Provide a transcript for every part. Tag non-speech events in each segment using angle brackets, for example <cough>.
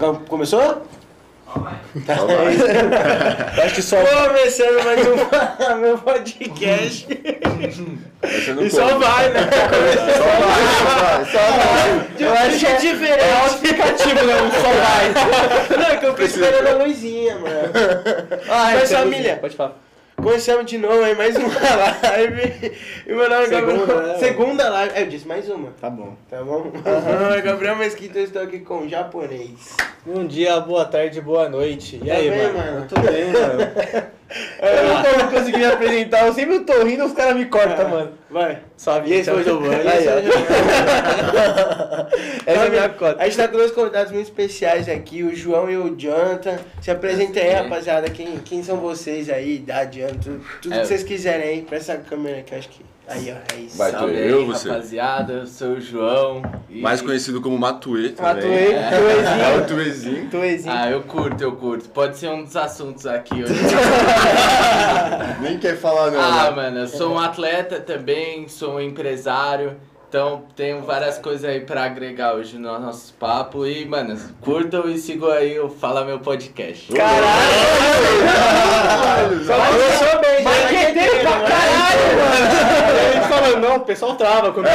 Com- Começou? Só <laughs> vai. Acho que só. Começando mais um <laughs> meu podcast. E só vai, né? Só vai, só vai. Eu acho que é diferente. É auto-explicativo, né? Só vai. Não, é que eu fico esperando a luzinha, mano. Ai, Mas, tem família, Pode falar. Começamos de novo aí, mais uma <laughs> live. E meu nome é Gabriel. Segunda, né? Segunda live. É, eu disse mais uma. Tá bom. Tá bom? É Gabriel Mesquita, eu estou aqui com o japonês. Bom dia, boa tarde, boa noite. E Tá aí, bem, mano? mano? Tô bem, mano. <laughs> Eu não tô conseguindo me apresentar, eu sempre tô rindo os caras me cortam, mano. Vai. Sabe? E esse foi o Giovanni. <laughs> Aí, ó. Essa é a minha cota. A gente tá com dois convidados muito especiais aqui, o João e o Jonathan. Se apresentem aí, rapaziada. Quem, quem são vocês aí, da Jonathan? Tudo, tudo É. que vocês quiserem aí, pra essa câmera aqui, acho que. Aí, ó, é isso. Vai, Salve tu, eu, aí, você. rapaziada, eu sou o João. e- Mais conhecido como Matuê também. Matuei, É o tuezinho. Tuezinho. Tuezinho. Ah, eu curto, eu curto. Pode ser um dos assuntos aqui hoje. <laughs> Nem quer falar não, ah, né? mano, eu sou um atleta também, sou um empresário. Então tenho várias coisas aí pra agregar hoje no nosso papo. E, mano, curtam e sigam aí o Fala Meu Podcast. Caralho! Só começou bem, Mas já que tá tem pra caralho, mano. Ele falou, não, o pessoal trava comigo. <laughs>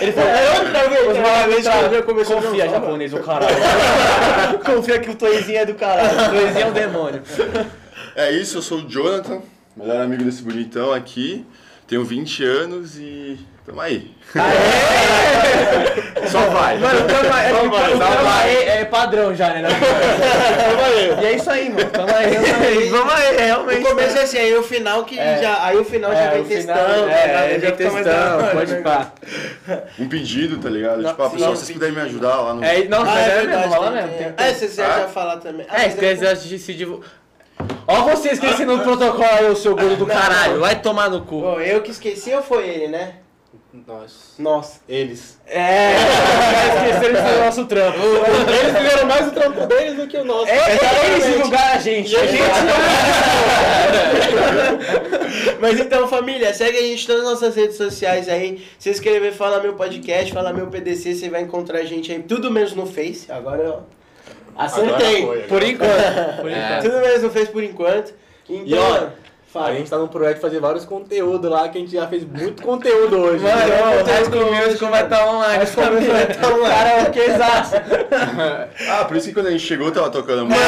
Ele falou, é outra vez. Uma vez começou Confia, japonês, o caralho. <laughs> Confia que o Toezinho é do caralho. O Toezinho é um demônio. É isso, eu sou o Jonathan, melhor amigo desse bonitão aqui. Tenho 20 anos e. Tamo aí. Só vai. Mano, tamo é, Só vai, tamo aí é padrão já, né? Tamo aí. E é isso aí, mano. Tamo aí. <laughs> Vamos aí, realmente. O começo é assim, aí o final que É. já. Aí o final já É, vem testando. é, né? é, Já vem testando, pode né? pá. Um pedido, tá ligado? Não, tipo, ah, pessoal, se vocês puderem me ajudar lá no. É, não, Ah, é é mesmo, verdade. rola tem- mesmo. É, você já Ah? falar também. Ah, É, se quiser se se divulgar. Ó vocês esquecendo o protocolo aí, o seu gordo do Não, caralho. não. Vai tomar no cu. Pô, eu que esqueci ou foi ele, né? Nós. Nossa. Eles. É, os <laughs> caras esqueceram de fazer o nosso trampo. Eles fizeram mais o trampo deles do que o nosso. É, eles divulgaram a gente. A gente <laughs> Mas então, família, segue a gente em todas as nossas redes sociais aí. Se inscrever, fala meu podcast, fala meu PDC, você vai encontrar a gente aí, tudo menos no Face. Agora eu acertei. Agora foi, Por enquanto. Por É. enquanto. Tudo no Face por enquanto. Então, E, ó, fala. A gente tá num projeto de fazer vários conteúdos lá, que a gente já fez muito conteúdo hoje. Mano, né? o High School Musical vai estar online. High School Musical vai tá online. Cara, é o que exato. <laughs> Ah, por isso que quando a gente chegou tava tocando música.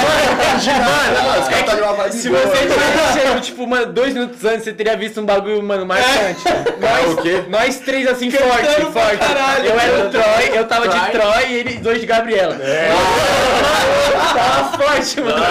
Mano, Os caras tá de uma vibe Se boa, você né? tivesse chegado, tipo, mano, dois minutos antes, você teria visto um bagulho, mano, marcante. Nós, o quê? nós três, assim, forte, forte. caralho. eu era o Troy, eu tava de Troy. E ele dois de Gabriela. tava forte, mano.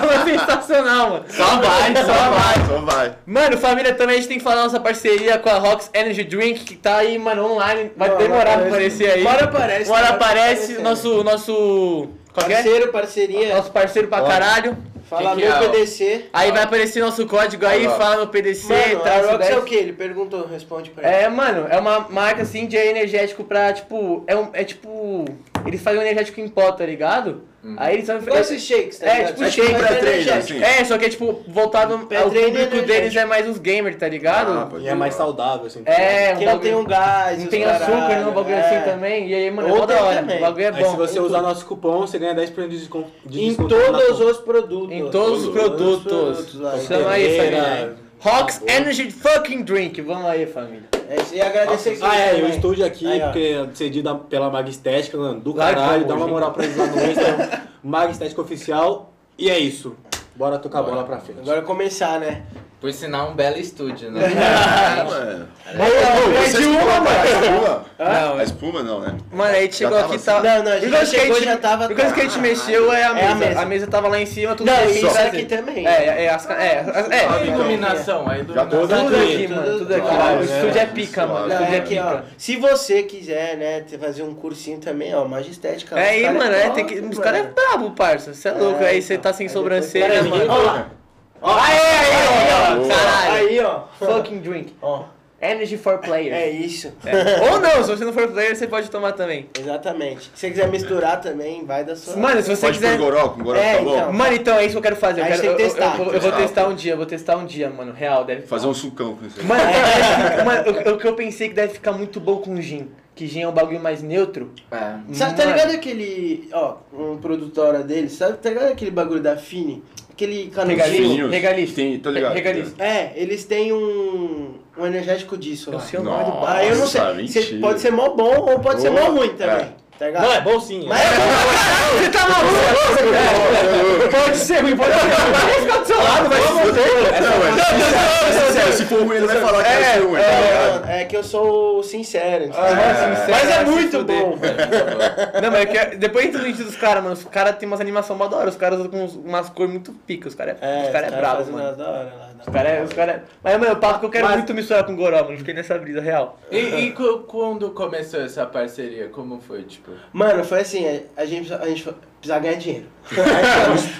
Tava sensacional, mano. Só vai, só vai. Só vai. Mano, família, também a gente tem que falar nossa parceria com a Rox Energy Drink, que tá aí, mano, online. Vai Não, demorar pra aparece. aparecer aí. Hora aparece, tá aparece, nosso, nosso... Qual é? Parceiro, parceria. Nosso parceiro pra caralho. Fala que que meu é PDC. Aí vai aparecer nosso código aí, Agora. fala no PDC, Mano, traço a Rox é 10. o que? Ele perguntou, responde pra ele. É, mano, é uma marca assim de energético pra, tipo, é, um, é tipo. Eles fazem um energético em pó, tá ligado? Aí eles são. Igual esses shakes, tá É, tipo Só que shake mais pré-treino, energético. assim. É, só que é tipo, voltado ao Pré-treino público deles é mais os gamers, tá ligado? Ah, E é mais saudável, assim. é, um Que não tem um gás. Não tem açúcar, não, um bagulho é. assim também. E aí, mano, é da hora. O bagulho é Aí bom. se você em usar tudo. nosso cupom, você ganha 10% de desconto. De Em todos os produtos. Em todos os produtos. Chama aí, Família. Rox Energy Fucking Drink. Vamos aí, família. É, e agradecer Ah, é, e o também. estúdio aqui, Aí, porque cedido da- pela Mag Estética, mano, do Like caralho, dá uma moral pra eles lá no Insta, <laughs> Mag Estética Oficial, e é isso. Bora tocar a bola pra frente. Agora começar, né? Por sinal, um belo estúdio, né? Ah, mano. Aí, Você de uma, espuma, mano. A espuma? Não, A espuma não, né? Mano, aí a gente Já chegou tava aqui e tal. Não, não, a gente que chegou, gente- já tava- causa que a gente mexeu é a É a mesa. mesa. A mesa tava lá em cima, tudo Não, isso aqui também. É, é, as, é, as- é, A tudo iluminação, a iluminação. tudo tudo aqui, mano, tudo aqui. O né? estúdio é pica, mano. O. Não, estúdio é é aqui, ó. pica. Se você quiser, né, fazer um cursinho também, ó, magistética. É os aí, mano, é, top, tem que, os caras é brabo, parça. Você é louco, É, aí você então. tá sem sobrancelha, mano. Ó Aí, aí, ó, caralho. Aí, ó. Fucking drink. Ó, Energy for players. é isso. Ou não, se você não for player, você pode tomar também. Exatamente. Se você quiser misturar também, vai da sua. Mano, se você Pode quiser. goró, com goró É, tá bom? então. Mano, então é isso que eu quero fazer. Eu, quero, tem eu, eu- testar. eu- eu vou Testar. testar um dia, eu vou testar um dia, mano. Real, deve Fazer um sucão com isso aí. Mano, é, <laughs> é, mano, o, que eu pensei que deve ficar muito bom com gin. que Gin é um bagulho mais neutro. É. Sabe, tá ligado aquele. Ó, um produtora dele, sabe? Tá ligado aquele bagulho da Fini? Aquele canudinho? Regaliz. Tem, tô ligado. Regaliz. É, eles têm um, um energético disso Eu lá. sei o nome do bar. Ah, eu não sei. Mentira. pode ser mó bom ou pode ser mó Boa. ruim também. É. Tá ligado? Não, é bom sim. Mas é. é bom. Você tá maluco? Pode ser ruim, pode ser ruim. Vai ficar do seu lado, vai se Sério, se for ruim, ele vai falar que vai ser ruim. tá? É, é que eu sou sincero. Mas é muito bom. Não, mas é que depois entra no vídeo dos caras, mano. Os caras tem umas animações mó da hora. Os caras usam com umas cores muito pica. Os caras É, os cara é bravo, fazem mano. Os caras é. Os cara é... Mas, mano, eu passo que eu quero muito misturar com o Goró, mano. Fiquei nessa brisa real. E, quando começou essa parceria? Como foi, tipo? Mano, foi assim, a- a gente, a gente precisava ganhar dinheiro.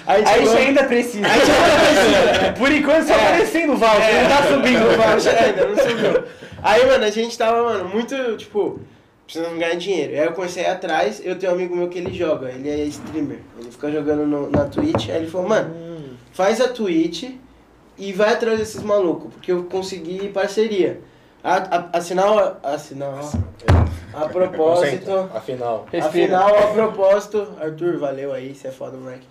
a <laughs> A gente gente chegou- ainda precisa. a gente ainda <laughs> precisa. Por enquanto só aparecendo o Val, É. não tá subindo <laughs> o Val. Baixa ainda, não subiu. Aí, mano, a gente tava, mano, muito, tipo, precisando ganhar dinheiro. Aí eu comecei a atrás, eu tenho um amigo meu que ele joga, ele é streamer. Ele fica jogando no- na Twitch, aí ele falou, mano, faz a Twitch e vai atrás desses malucos, porque eu consegui parceria. A, a, assinar, assinar, ó, a propósito... Afinal. Respira. Afinal, a propósito, Arthur, valeu aí, você é foda, moleque.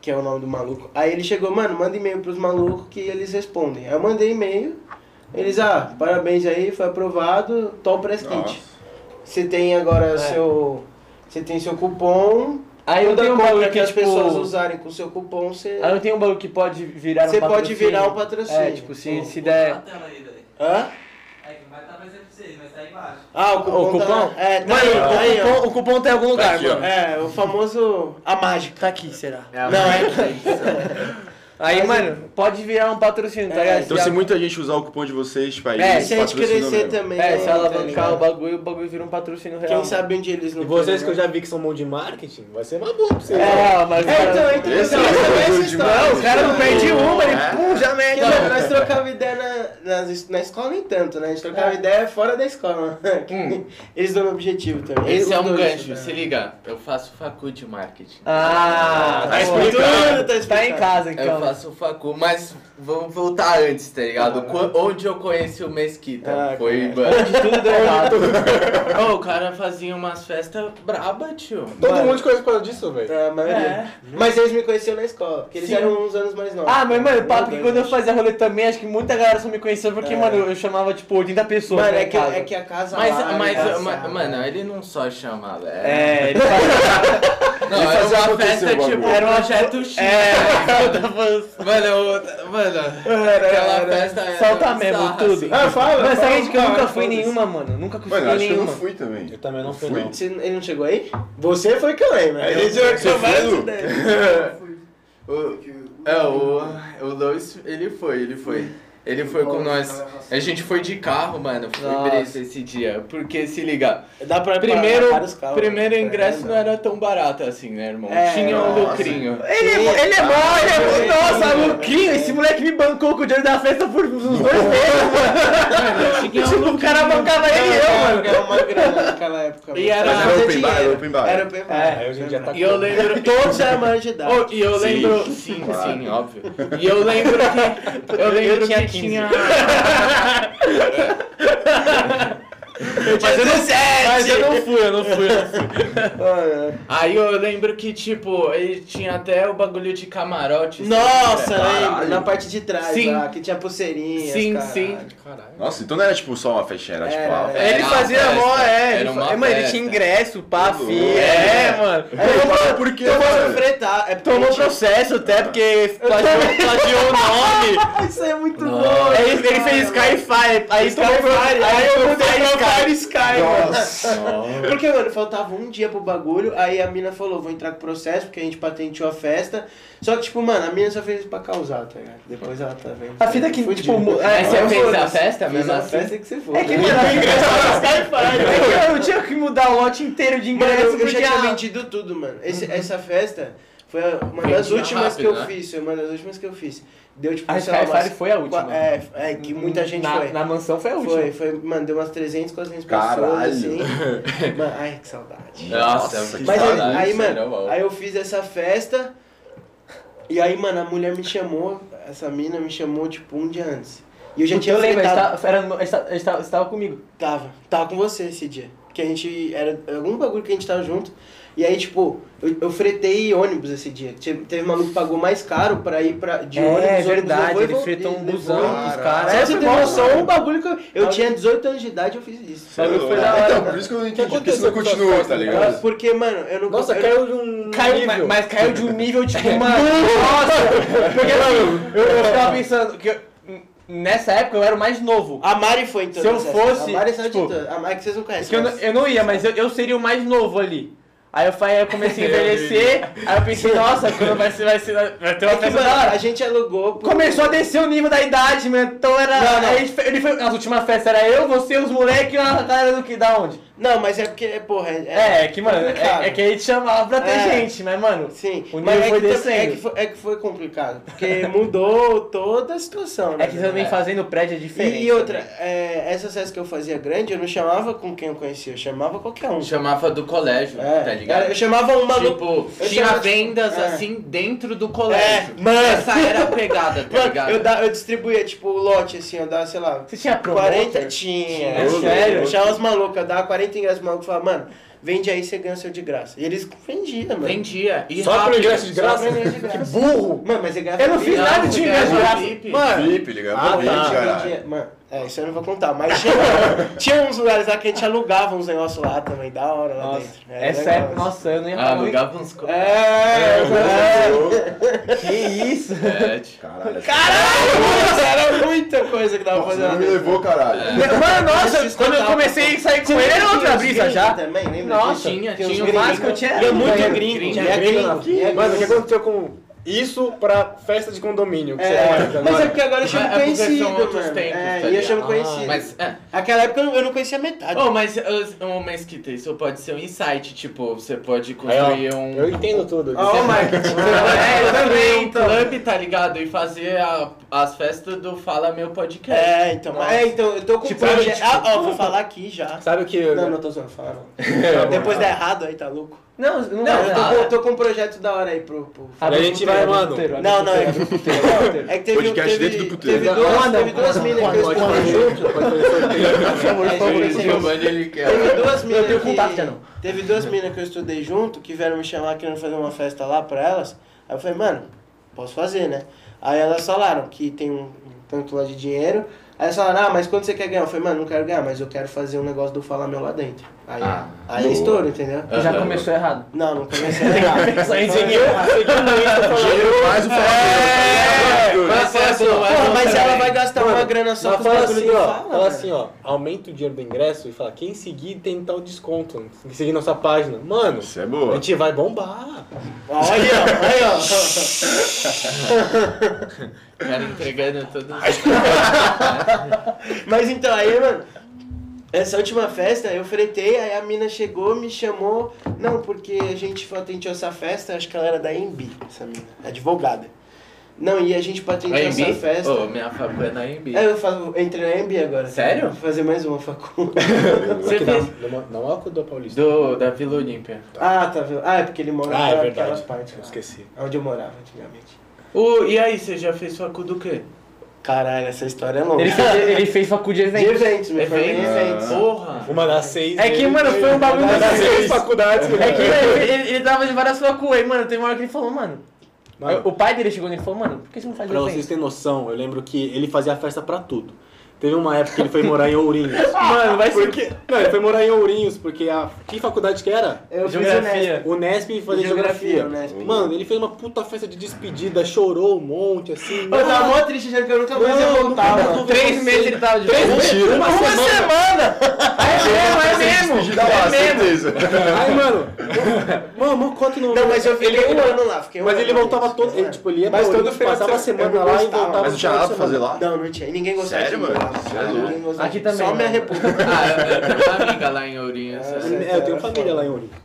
Que é o nome do maluco. Aí ele chegou, mano, manda e-mail pros malucos que eles respondem. Aí eu mandei e-mail, eles, ah, parabéns aí, foi aprovado, top press kit. Você tem agora seu. Você tem seu cupom. Aí eu tenho um bagulho que as tipo... pessoas usarem com seu cupom, você. Aí eu tenho um bagulho que pode virar um Você pode patrocínio. virar um patrocínio. É, tipo, se, Pô, se der... tela aí, daí. Hã? É pra vocês, mas tá aí embaixo. Ah, o cupom. O cupom? Tá, é, tá Mano, aí, tá aí, o, ó. cupom, o cupom tá em algum lugar, aqui, ó. mano. É, o famoso. A mágica. Tá aqui, será? É a Não, é <laughs> Aí, Mas mano, pode virar um patrocínio, tá É, ligado? Então, se muita gente usar o cupom de vocês, tipo, aí É, se a gente crescer mesmo. também. É, se tá alavancar ligado? o bagulho, o bagulho vira um patrocínio real. Quem sabe onde eles não E vocês querem, que eu né? já vi que são mão de marketing, vai ser uma boa pra vocês. É, mas... É, então, entra Esse então, é o. Não, os caras não perdem uma, ele É. pum, já mete. Mano, nós trocava ideia na, na escola nem tanto, né? A gente trocava ideia fora da escola. <laughs> Eles dão objetivo também. Esse é um gancho, né? se liga. Eu faço facu de marketing. Ah, Tá pô. explicado, tá Tá em casa, então. Faço facu, mas vamos voltar antes, tá ligado? Qu- Onde eu conheci o Mesquita? Ah, Foi, cara. mano. Onde tudo deu errado. <laughs> Ô, o cara fazia umas festas braba, tio. Todo Mano. mundo conhece por causa disso, velho. A maioria. É. Mas eles me conheciam na escola, porque eles Sim. eram uns anos mais novos. Ah, mas, mano, papo que Meu quando eu fazia rolê também, acho que muita galera só me conhecia porque, É. mano, eu, chamava, tipo, 80 pessoas Mano, né, é em que, casa. é que a casa Mas, lá, mas, engraçado, ma- mano, ele não só chamava. <laughs> Era... É, ele fazia... Não, Ele era fazia uma festa tipo Era um projeto X. É, <laughs> Mano, eu- mano, aquela festa era Solta mesmo, tudo. assim. Ah, fala, Mas sabe que eu nunca fui nenhuma, mano. Nunca fui Mano, que eu não fui também. Eu também não fui, Fui. não. Você- ele não chegou aí? Você foi que eu lembro. Ele Lu? ideias. O, é, o, o Lois, ele foi, ele foi. Ele foi com nós. A gente foi de carro, mano. Foi brisa esse dia. Porque se liga, Dá pra primeiro, carros, primeiro né? ingresso não era tão barato assim, né, irmão? É, Tinha um lucrinho. Ele, é, ele é mó, ele é mó, nossa, Luquinho, esse moleque me bancou com o dinheiro da festa por uns dois meses, mano. Tinha um Tipo, o cara bancava ele e eu, mano. Era uma grana naquela época. E era- open bar, era open bar. Era open bar. É, Aí hoje em dia tá E eu lembro. Todos eram maiores de idade. E eu Sim. lembro. Sim, sim, óbvio. E eu lembro que. Eu lembro que 15. Tinha. <laughs> Mas eu não. Mas eu não fui, eu não fui, eu não fui. <laughs> Aí eu lembro que, tipo, ele tinha até o bagulho de camarote. Nossa, sabe? lembro. Na parte de trás Sim. lá, que tinha pulseirinha. Sim, sim. Caralho. Nossa, então não era tipo só uma festinha, era tipo Era, uma era. Ele fazia festa, mó, é. era Ele, uma fa- mano, ele tinha ingresso, pá, filho. É. É, mano. Tomou por quê, Tomou mano? fretar. É porque Tomou processo até porque plagiou, plagiou o nome. <laughs> Isso é muito bom. Aí ele, ele fez Skyfire, aí Skyfire, aí eu mudei Fire pra Sky. Sky, mano. Nossa. Porque, mano, faltava um dia pro bagulho, aí a mina falou, vou entrar com processo, porque a gente patenteou a festa. Só que, tipo, mano, a mina só fez isso pra causar, tá ligado? Depois ela tá vendo. A fita que, Fudido. tipo, é, Mas você eu fez a festa mesmo a assim? festa que você for. É que, né? mano, o ingresso era Skyfire. É que eu tinha que mudar o lote inteiro de Mano, ingresso eu, eu porque já tinha vendido tudo, mano. Esse- Essa festa foi uma das últimas que eu rápido, né? fiz. Foi uma das últimas que eu fiz. Deu, tipo, A sei lá, Skyfire umas foi a última. É, é, que muita gente na, foi. Na mansão foi a última. Foi, foi, mano, deu umas 300, 400 Caralho. pessoas, assim. <laughs> Mano, ai, que saudade. Nossa, Nossa, que Mas aí, saudade, aí, sério, mano, aí eu fiz essa festa. E aí, mano, a mulher me chamou, essa mina me chamou, tipo, um dia antes. E eu já Porque tinha eu lembro, gente fretado. tava, tava, você tava comigo. Tava, tava com você esse dia. que a gente. Era algum bagulho que a gente tava junto. E aí, tipo, eu, eu fretei ônibus esse dia. Teve, teve maluco que pagou mais caro pra ir pra, de É, ônibus. ônibus verdade, e ele fretou um busão pros Caralho. caras. Só É, noção, mano. um bagulho que eu, eu tinha 18 anos de idade e eu fiz isso. Foi lá. da hora, Então, mano. por isso que eu não entendi, porque você não continuou, tá ligado? Porque, mano, eu não Nossa, caiu de um Caiu, nível. mas, mas caiu de um nível, tipo, <laughs> mano. Nossa! Porque assim, eu, eu ficava pensando que eu- nessa época eu era o mais novo. A Mari foi todas Se eu fosse, A Mari saiu tipo, de todas. A Mari que vocês não conhecem. Porque eu, eu não ia, mas eu, eu seria o mais novo ali. Aí eu, falei, eu comecei a envelhecer, <laughs> aí eu pensei, nossa, quando vai ser, vai ser, vai ter uma É festa da hora. a gente alugou. pro- Começou a descer o nível da idade, mano. Então era. Não, não. aí a gente fe- ele foi, nas últimas festas era eu, você, os moleques e a galera do que da onde? Não, mas é porque, porra. É, é que, mano, é, é que a gente chamava pra ter É. gente, mas, mano. Sim, O mas nível é foi descendo. é, que foi, é que foi complicado, porque mudou toda a situação, né? É que também fazendo prédio é diferente. E, e outra, é, essas festas que eu fazia grande, eu não chamava com quem eu conhecia, eu chamava qualquer um. Chamava do colégio, É, tá ligado? Eu chamava um maluco. Tipo, eu tinha chamava, tipo, vendas é. assim dentro do colégio. É, mano. Essa era a pegada, tá <laughs> Mano, ligado? eu, da, eu distribuía, tipo, o lote, assim, eu dava, sei lá, Você tinha promotor? 40 tinha. É sério? Eu chamava os malucos, eu dava 40 ingressos pro maluco e falava, mano, vende aí, você ganha o seu de graça. E eles vendiam, mano. Vendia. E Só pro rápido. ingresso de graça? pra ingresso de graça. Burro! Mano, mas você ganhava Eu não fiz nada de ingresso de graça. Mano, VIP, ligado? Ah, tá. Mano, é, isso eu não vou contar, mas tinha, tinha uns lugares lá que a gente alugava uns negócios lá também, da hora lá Nossa, dentro. Essa legal. época, nossa, eu não ia Ah, falar. alugava uns... co- É, é. Que isso? É, Caralho. Caralho, era muita coisa que dava pra Você fazer lá não me levou, caralho. Mano, nossa, quando eu comecei a sair com ele, era outra brisa já. Também, lembra Nossa, tinha, Tinha. O que eu tinha era Tinha muito gringo. Tinha gringo Mano, o que aconteceu com isso pra festa de condomínio? Que você É, conhece mas é porque agora eu chamo É conhecido, são outros mano. tempos, é, tá e eu chamo Ah, conhecido. Mas, é. Aquela época eu não- eu não conhecia metade. Oh, mas uh, um Mesquita, isso pode ser um insight, tipo, você pode construir um... Eu entendo tudo. Ó, o marketing. É, eu também, um então. clube, tá ligado? E fazer a- as festas do Fala Meu Podcast. É, então, mas- é, então, eu tô com Tipo, projeto. tipo- Ah, ó, vou falar aqui já. Sabe o que... Não, não tô zoando, fala <laughs> não. Depois dá errado aí, tá louco? Não, não, Não, eu tô, com, tô com um projeto da hora aí pro. pro... A o gente puteiro, vai, mano. Não, não, é que-. É que teve, Podcast teve, dentro do puteiro. Teve duas, teve duas minas que eu estudei junto. Teve duas Eu minas tenho que... contato já não. Teve duas minas que eu estudei junto que vieram me chamar querendo fazer uma festa lá pra elas. Aí eu falei, mano, posso fazer, né? Aí elas falaram que tem um, tanto lá de dinheiro. Aí elas falaram, ah, mas quanto você quer ganhar? Eu falei, mano, não quero ganhar, mas eu quero fazer um negócio do Fala Meu lá dentro. Aí, Ah, aí é estouro, entendeu? Já começou errado. Não, não comecei a ganhar. Só engenheiro. Dinheiro <laughs> faz o favor. Mas é Porra, boa, mas ela também. vai gastar uma grana só com fala assim, ó, Fala, assim, ó, aumenta o dinheiro do ingresso e fala, quem seguir tem tal desconto, quem seguir nossa página. Mano, Isso é a boa. gente vai bombar. Olha, olha, <laughs> O cara entregando tudo. <laughs> Mas então, aí, mano, essa última festa eu fretei, aí a mina chegou, me chamou. Não, porque a gente patenteou essa festa, acho que ela era da EMB, essa mina, advogada. Não, e a gente patenteou A essa festa. Ô, minha facu é na Embi. É, eu, faço, entrei na EMB agora. Sério? Vou fazer mais uma facul. <laughs> Você fez na, na, na Oco do Paulista. do, da Vila Olímpia. ah, tá vendo? Ah, é porque ele mora Ah, é naquelas verdade. partes. Eu esqueci. Onde eu morava antigamente. O, e aí, você já fez facu do quê? Caralho, essa história é longa. Ele fez, ele fez facu de De eventos. eventos, me formei em Eventos? eventos. Porra! Uma das seis. É que, mano, foi um bagulho Uma das assim. seis faculdades. É que ele, ele, ele tava de várias facu aí, mano. Tem uma hora que ele falou, mano. Mano, O pai dele chegou nele e falou, mano, por que você não faz Pra vocês evento? terem noção, eu lembro que ele fazia festa pra tudo. Teve uma época que ele foi morar em Ourinhos. <laughs> Mano, vai ser. Porque, não, ele foi morar em Ourinhos, porque a. Que faculdade que era? Eu fiz Geografia. o O Nesp fazia Geografia, geografia. o Nesp. Mano, ele fez uma puta festa de despedida, chorou um monte, assim. Eu tava mó triste achando que eu nunca mais ia voltar, mano. Três meses ele tava de Três volta. meses? Uma, Uma semana. semana! É mesmo, é mesmo! Lá, É mesmo! Aí, mano, mano, mano, quanto não. Não, mas eu fiquei ele, um ano lá, fiquei um Mas ano ele voltava todo. Ele, tipo, ele ia Mas pra todo passava a semana lá e voltava. Mas não tinha nada pra fazer lá? Não, não tinha. E ninguém gostava Sério, mano? Você é. Aqui também Só não. minha república. Ah, eu, eu tenho uma amiga lá em Ourinhos. É, assim. É, eu tenho família lá em Ourinhos.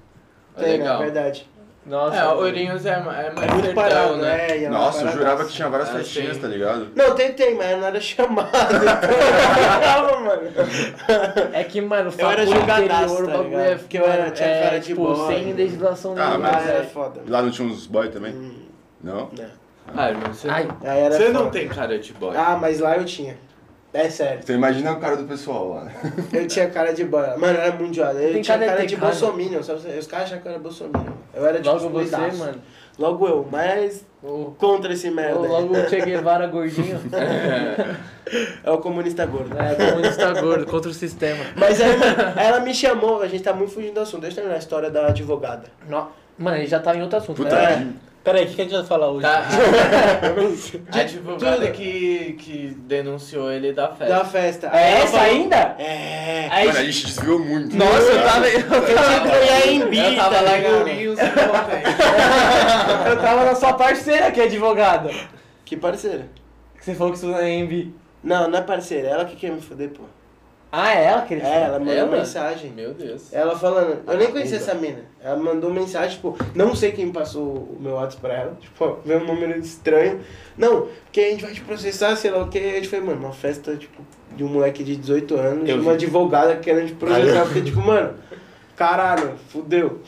Tem, né? Legal. Verdade. Nossa. É, Ourinhos é, é mais É muito sertão, parado, né? né? Ia lá Nossa, eu jurava que tinha várias Ah, festinhas, sim. tá ligado? Não, tem, tem, mas não era <laughs> chamado. Então, mano. É que, mano, Eu era jogadaço, tá bagulho ligado? é, Porque eu era- tinha é, cara de tipo, boy. sem legislação Ah, nenhuma. mas Ah, era foda. E lá não tinha uns boy também? Hum, Não? não. Ah, irmão, você, Ai, era você não tem cara de boy. Ah, mas lá eu tinha. É sério. Então imagina o cara do pessoal lá, né? <laughs> Eu tinha cara de boia. Mano, eu era muito zoado. Eu Tem tinha cara cara de de cara. bolsominion. Sabe? Os caras achavam que eu era bolsominion. Eu era tipo Logo você, excluidaço. mano. Logo eu, mas O- contra esse merda. o- aí. Logo o Che <laughs> Guevara gordinho. É o comunista gordo. É, comunista gordo, contra o sistema. Mas aí, mano, ela me chamou, a gente tá muito fugindo do assunto. Deixa eu terminar a história da advogada. No- Mano, ele já tá em outro assunto. Puta né? Que... Peraí, o que que a gente vai falar hoje? Tá. <laughs> <laughs> De A advogada tudo. que, que denunciou ele da festa. Da festa. É essa falou- ainda? É. Aí, Mano, a gente desviou muito. Nossa, eu tava, eu Eu tava, ia em bi, Eu tava tá lá ligado? em Ourinhos <laughs> eu tava na sua parceira que é advogada. Que parceira? Você falou que isso não é MB. Não, não é parceira. Ela que quer me foder, pô. Ah, é ela que ele É, ela mandou Ela? mensagem. Meu Deus. Ela falando, eu nem conhecia essa mina. Ela mandou mensagem, tipo, não sei quem passou o meu WhatsApp pra ela. Tipo, veio um número estranho. Não, porque a gente vai te processar, sei lá o que. A gente foi, mano, uma festa, tipo, de um moleque de 18 anos, Eu uma vi. advogada querendo te processar. Porque, tipo, mano, caralho, fudeu.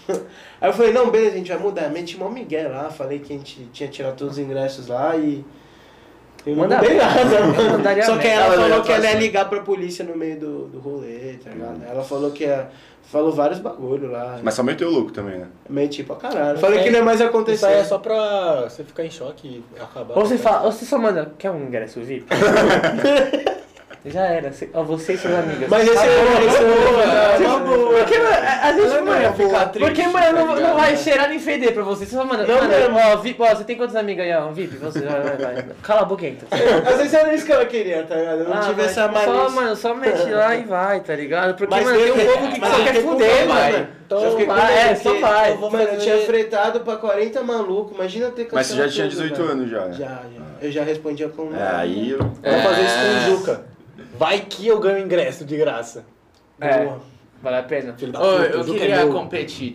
Aí eu falei, não, beleza, a gente vai mudar. Meti mó Miguel lá, falei que a gente tinha tirado todos os ingressos lá e. Eu não Manda mudei merda. nada, Eu mano. mandaria Só que ela Ela falou que ela ia ligar pra polícia no meio do, do rolê, tá ligado? Ela falou que ia. Falou vários bagulho lá. Mas só meteu louco também, né? Meio tipo, a caralho. Falei aí- que não ia mais Isso acontecer. aí é só pra você ficar em choque e acabar. Ou você fala, ou você só manda, quer um ingresso VIP? <laughs> Já era, você, ó, você e suas amigas. Mas esse Tá é esse é uma boa. Porque, mano, às vezes, Não, mano, não, ficar triste, porque, mano, tá não, não ligado? vai cheirar nem feder pra você. Você só manda, Não, mano, mesmo. ó, VIP, ó, você tem quantas amigas aí, ó, VIP? Você, vai, vai, vai. Cala a boca então. Às vezes era isso que ela queria, tá ligado? Eu não Ah, tive mas essa Só, mano, só mete lá e vai, tá ligado? Porque, Mas mano, tem um eu- povo que mas só eu quer fuder, mano. mano. Então, eu fiquei com vai, medo, é, só vai. Mano, eu tinha fretado pra 40 malucos, imagina ter Mas você já cancelado tinha tudo, 18 velho. anos já, né? Já, já. Eu já respondia com. É, aí eu... Vamos fazer isso É. com o Juca. Vai que eu ganho ingresso de graça. É, Boa. vale a pena. Filho da Ô, puta, eu o Juca queria é meu. competir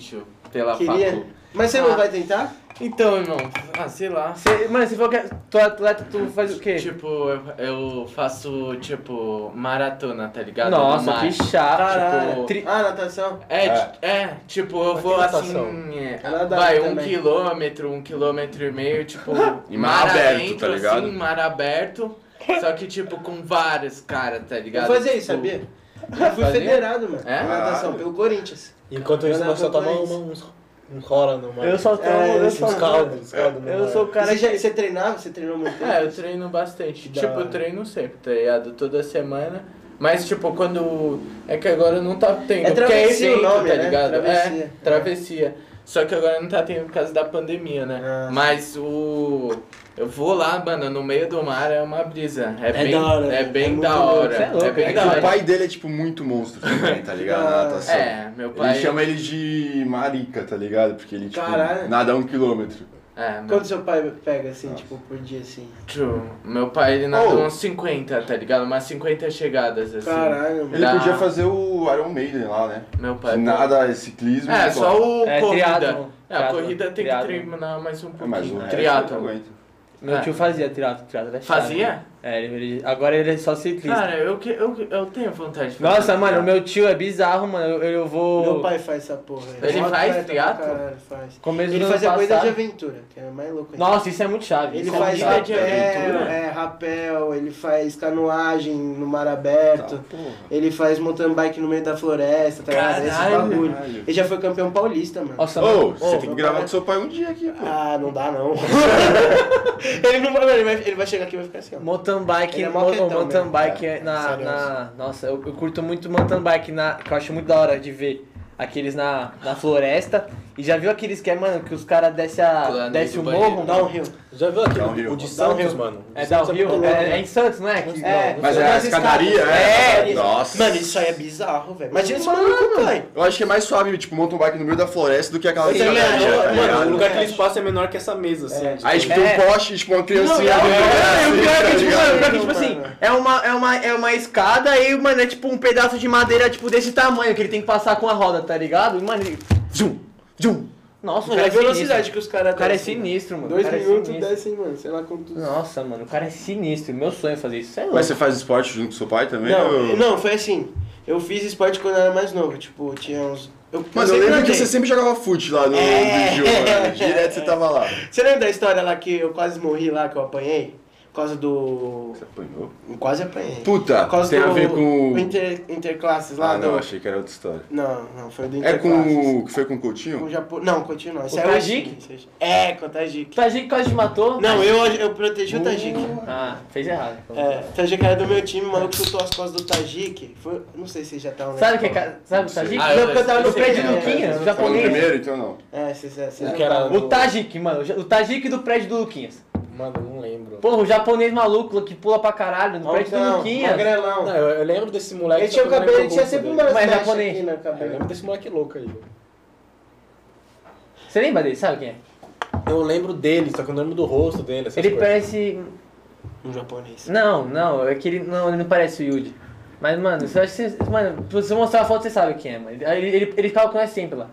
pela Queria. facu. Mas você Ah. não vai tentar? Então, irmão, ah, sei lá. Você, mano, você falou que tu é atleta, tu faz o quê? Tipo, eu, eu faço, tipo, maratona, tá ligado? Nossa, que chato. Caralho. Tipo, tri- Ah, natação? É, É. ti- é, tipo, eu Mas vou que natação? assim, é, Eu nadava vai, um também. quilômetro, um quilômetro e meio, tipo, <laughs> Em mar aberto, tá ligado? assim, mar aberto, só que, tipo, com vários caras, tá Eu ligado? fazia isso, Tipo, sabia? Já fui Fazia? federado, mano. É? na Natação, pelo Corinthians. Enquanto isso, Eu nós só toma uma- uns, uns rola no mar. Eu só tomo, É, eu uns só caldos, uns caldos no Eu mar. sou o cara você, já, você treinava? Você treinou muito tempo? É, eu treino bastante. Da- Tipo, eu treino sempre, tá ligado? Toda semana. Mas, tipo, quando. É que agora não tá tendo. É porque travessia o evento, nome, tá né? ligado? Travessia. É, travessia. Só que agora não tá tendo por causa da pandemia, né? Ah. Mas o. Eu vou lá, mano, no meio do mar é uma brisa. É, bem, da hora, é né? bem É da hora. É louco, é bem É que da o hora. pai dele é, tipo, muito monstro também, tá ligado? Na Ah, natação. É, meu pai. Ele chama ele de marica, tá ligado? Porque ele, tipo, Caralho. nada um quilômetro. É, meu, Quanto seu pai pega, assim, tipo, por dia, assim? tio, meu pai ele nadou Oh. uns 50, tá ligado? Umas 50 chegadas, assim. Caralho, mano. Ele podia fazer o Iron Maiden lá, né? Meu pai. Nada, é ciclismo. É, e só o É, corrida. triatlon. É, a corrida tem Triatlon. que treinar mais um É, mas o pouquinho. resto Triatlon. Meu É. tio fazia triatlo é chato. Fazia? É, ele, ele- agora ele é só ciclista. Cara, eu, que- eu, eu tenho vontade de fazer. Nossa, mano, o meu tio é bizarro, mano. Eu, eu vou. Meu pai faz essa porra. aí. Ele Mó faz triatlo? Caralho, faz. Começo Ele fazia ano corrida de aventura, que é mais louco ainda. Nossa, isso é muito chave. Ele isso é faz de rapel, aventura? é, rapel, ele faz canoagem no mar aberto, Tá, ele faz mountain bike no meio da floresta, tá ligado? Esse bagulho. Caralho. Ele já foi campeão paulista, mano. Nossa, Ô, mano. você ô, tem que gravar com seu pai um dia aqui, pô. Ah, não dá não. <laughs> ele não vai, ele vai, ele vai chegar aqui e vai ficar assim, ó. Mountain bike, Ele é mountain mesmo. bike na, na. Nossa, eu, eu curto muito mountain bike na, que eu acho muito da hora de ver. Aqueles na, na floresta. E já viu aqueles que é, mano, que os caras descem desce o morro? Dá um rio. Já viu aquele? Downhill. O de Santos, Downhill. mano. É downhill? É, louco. é em Santos, não é? Que- É, Mas é a escadaria, é. É, Nossa. Mano, isso aí é bizarro, velho. Imagina esse maluco, pai. Eu acho que é mais suave, tipo, mountain bike no meio da floresta do que aquela escadaria, tá mano? Mano, o lugar que É. eles passam é menor que essa mesa, assim. É. tipo, Aí, tipo, É. tem um poste, tipo, uma criancinha Não, é, o pior é que, tipo, é assim, é uma, é, uma, é uma escada e, mano, é tipo um pedaço de madeira, tipo, desse tamanho, que ele tem que passar com a roda, tá ligado? E, mano, ele... Zum, zum. Nossa, o Olha cara a é sinistro. velocidade que os caras O cara é sinistro, mano. Dois cara minutos é descem, mano. Sei lá quanto. Nossa, mano, o cara é sinistro. Meu sonho é fazer isso. É. Mas você faz esporte junto com seu pai também? Não, ou- não, foi assim. Eu fiz esporte quando eu era mais novo. Tipo, tinha uns. Eu, Mano, eu sempre lembro que você sempre jogava fute lá no É. vídeo, mano. <laughs> Direto você tava lá. Você lembra da história lá que eu quase morri lá, que eu apanhei? Por causa do. Você apanhou? Quase apanhei. Puta, Por causa tem do a ver com... o Inter, interclasses lá Ah, do. não, achei que era outra história. Não, não, foi do É interclasses. com o... que foi com o Com o Coutinho? Japo... Não, continua. Esse O é Tajik? É, com o Tajik. O Tajik quase te matou? Não, eu, eu protegi o Tajik. Ah, fez errado. É, o Tajik era do meu time, o maluco chutou as costas do Tajik. Foi, não sei se já tá um Sabe o que é ca- Sabe o Tajik? Ah, Não, eu porque eu tava no prédio do é, Luquinha, é, o Tava no japonês. primeiro, então não. É, vocês é, vocês não. O Tajik, mano. O Tajik do prédio do Luquinhas. Mano, não lembro. Porra, o japonês maluco que pula pra caralho no prédio do Altão, Luquinhas. magrelão. Não, eu, eu lembro desse moleque. Ele tinha o que não cabelo, ele tinha sempre umas Mas é japonês. aqui no dele. É, Eu cabelo. lembro desse moleque louco aí. Você lembra dele? Sabe quem é? Eu lembro dele, só que eu não lembro do rosto dele. Ele coisas. parece. Um japonês. Não, não, é que ele não, ele não parece o Yuji. Mas, mano, você acha que você. Mano, se você mostrar a foto, você sabe quem é, mano. Ele, ele, ele ficava com nós sempre lá.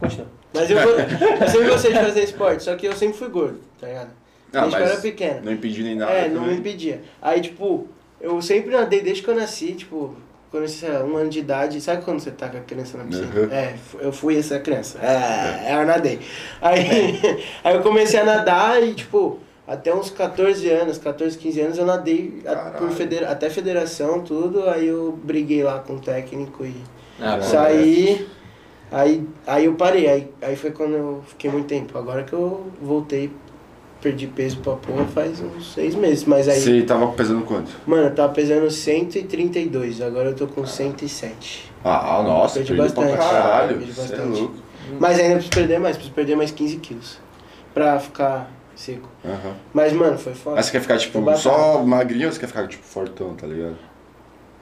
Continua. Mas eu, <laughs> eu sempre gostei de fazer esporte, só que eu sempre fui gordo, tá ligado? Ah, Desde que eu era mas pequeno. não impedi nem nada. É, não me também. impedia. Aí, tipo, eu sempre nadei desde que eu nasci, tipo, quando eu tinha um ano de idade. Sabe quando você tá com a criança na piscina? Uhum. É, eu fui essa criança. É, eu nadei. Aí, <laughs> aí eu comecei a nadar e, tipo, até uns 14 anos, 14, 15 anos eu nadei a- por federa até federação, tudo. Aí eu briguei lá com o técnico e Ah, saí. Aí, aí eu parei, aí, aí foi quando eu fiquei muito tempo. Agora que eu voltei, perdi peso pra porra faz uns seis meses. Mas aí, Você tava pesando quanto? mano, eu tava pesando 132, agora eu tô com 107. Ah, nossa, Perdi bastante. caralho. Perdi é bastante. louco. Mas ainda preciso perder mais, preciso perder mais 15 quilos. Pra ficar seco. Aham. Mas, mano, foi foda. Mas você quer ficar, tipo, só magrinho ou você quer ficar, tipo, fortão, tá ligado?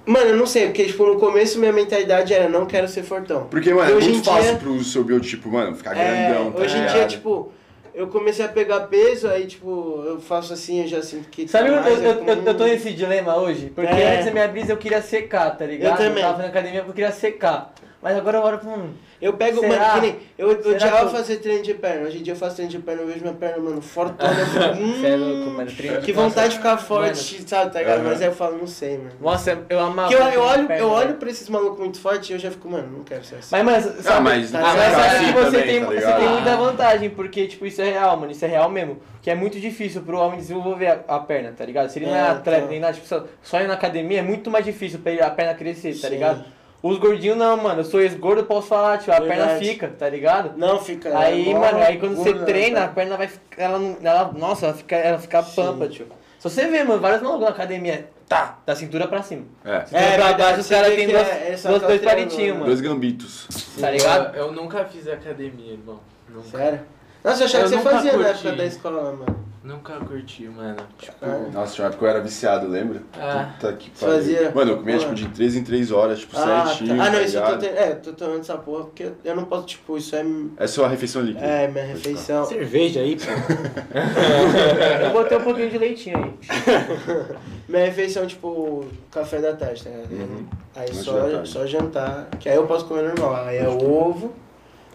Mano, eu não sei, porque, tipo, no começo minha mentalidade era não quero ser fortão. Porque, mano, é muito fácil dia- pro seu biotipo, mano, ficar É, grandão, tá hoje em dia, tipo, eu comecei a pegar peso, aí, tipo, eu faço assim, eu já sinto que. Sabe, tá eu, mais, eu, é eu, eu tô nesse dilema hoje, porque É. antes da minha brisa eu queria secar, tá ligado? Eu também. tava fazendo academia porque eu queria secar. Mas agora eu olho pra um. Eu pego, Será? mano, que nem. Eu, eu odiava que eu- fazer treino de perna. Hoje em dia eu faço treino de perna, eu vejo minha perna, mano, fortona. Hum, <laughs> é louco, mano. treino de que vontade de ficar forte, sabe, tá ligado? Aham. Mas aí eu falo, não sei, mano. Nossa, eu amava. Porque eu, eu olho, perna, eu olho pra esses malucos muito fortes e eu já fico, mano, não quero ser assim. Mas, mano, sabe, Ah, mas tá Ah, mas sabe assim que você, também, tem, tá você tem muita vantagem, porque, tipo, isso é real, mano, isso é real mesmo. Que é muito difícil pro homem desenvolver a, a perna, tá ligado? Se ele não é É, atleta então. nem nada, tipo, só, só ir na academia é muito mais difícil pra ele, a perna crescer, tá Sim. ligado? Os gordinhos não, mano, eu sou ex-gordo, eu posso falar, tipo, a perna Verdade. fica, tá ligado? Não, fica. Aí, é mano, aí quando você gordo, treina, né, a perna vai ficar. Ela, não- ela, nossa, ela fica, ela fica Sim. pampa, tio. Se você vê, mano, vários malucos na academia, tá, da cintura pra cima. É, Cintura É, pra baixo, os você caras têm é- é só duas, tá dois treinando, palitinhos, né? mano. dois gambitos. Tá ligado? Eu, eu nunca fiz academia, irmão. Nunca. Sério? Nossa, eu achava Eu que você fazia na curti. época da escola, mano. Nunca curti, mano. Tipo, Ah. Nossa, tinha uma época que eu era viciado, lembra? Ah. Puta que pariu. fazia? Mano, eu comia, tipo, de 3 em 3 horas, tipo, Ah, certinho, tá. Ah, não, tá isso eu tô tendo. É, eu tô tomando essa porra porque eu- não posso, tipo, isso é. É só a refeição líquida. É, minha refeição. Cerveja aí, pô. <laughs> Eu botei um pouquinho de leitinho aí. <laughs> Minha refeição, tipo, café da tarde, tá ligado? Uhum. Aí só, só jantar, que aí eu posso comer normal. Aí é ovo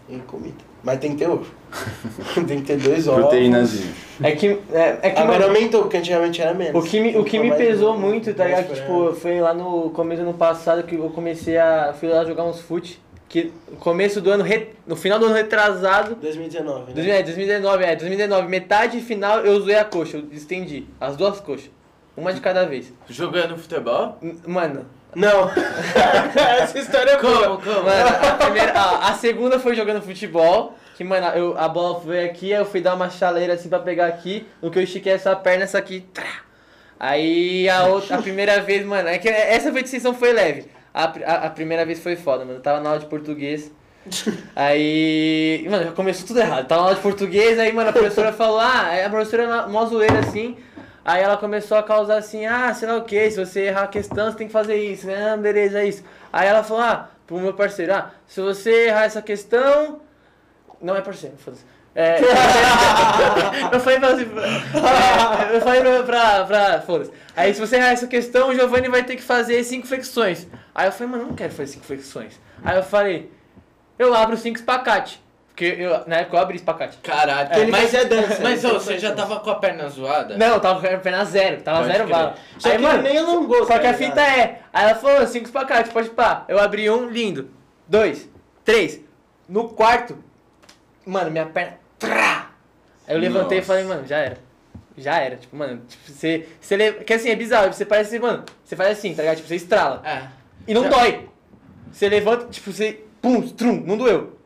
e comida. Mas tem que ter ovo. <laughs> tem que ter dois ovos. Proteínazinha. É que. É, é que Agora mano, aumentou, porque antigamente era menos. o que me, o que me pesou muito, tá ligado? Que, tipo, foi lá no começo do ano passado que eu comecei a. Fui lá jogar uns fute. Que no começo do ano. re- No final do ano retrasado. 2019, né? 2000 é, 2019, é, 2019, metade final eu usei a coxa, eu estendi. As duas coxas. Uma de cada vez. jogando futebol? Mano, Não. <laughs> Essa história é boa. Como, como? Mano, a, primeira, a, a segunda foi jogando futebol. Que, mano, eu, a bola foi aqui, aí eu fui dar uma chaleira assim pra pegar aqui. No que eu estiquei essa perna, essa aqui. Aí a outra, a primeira vez, mano, é que essa decisão foi leve. A, a, a primeira vez foi foda, mano. Eu tava na aula de português. Aí. Mano, já começou tudo errado. Tava na aula de português, aí, mano, a professora falou, ah, a professora era mó zoeira assim. Aí ela começou a causar assim, ah, sei lá o que, se você errar a questão, você tem que fazer isso, né? Ah, beleza, é isso. Aí ela falou, ah, pro meu parceiro, ah, se você errar essa questão. Não é parceiro, foda-se. É, <laughs> eu falei pra é, eu falei pra, pra, pra foda-se. Aí se você errar essa questão, o Giovanni vai ter que fazer cinco flexões. Aí eu falei, mano, eu não quero fazer cinco flexões. Aí eu falei, eu abro cinco espacate. Porque eu, na época eu abri espacate. Caralho. Ele mas fazia dança, mas ô, você já tava com a perna zoada? Não, eu tava com a perna zero, tava Pode zero bala. Só Aí, que mano, nem alongou, Só tá que a ligado? fita é. Aí ela falou, cinco espacate, pode pá. Eu abri um, lindo. Dois, três. No quarto, mano, minha perna. Trá! Aí eu levantei e Nossa. falei, mano, já era. já era. Tipo, mano, tipo, você. você le- que assim, é bizarro. Você parece, mano, você faz assim, tá ligado? Tipo, você estrala. É. E não Já- dói. Você levanta, tipo, você. Pum, trum, não doeu.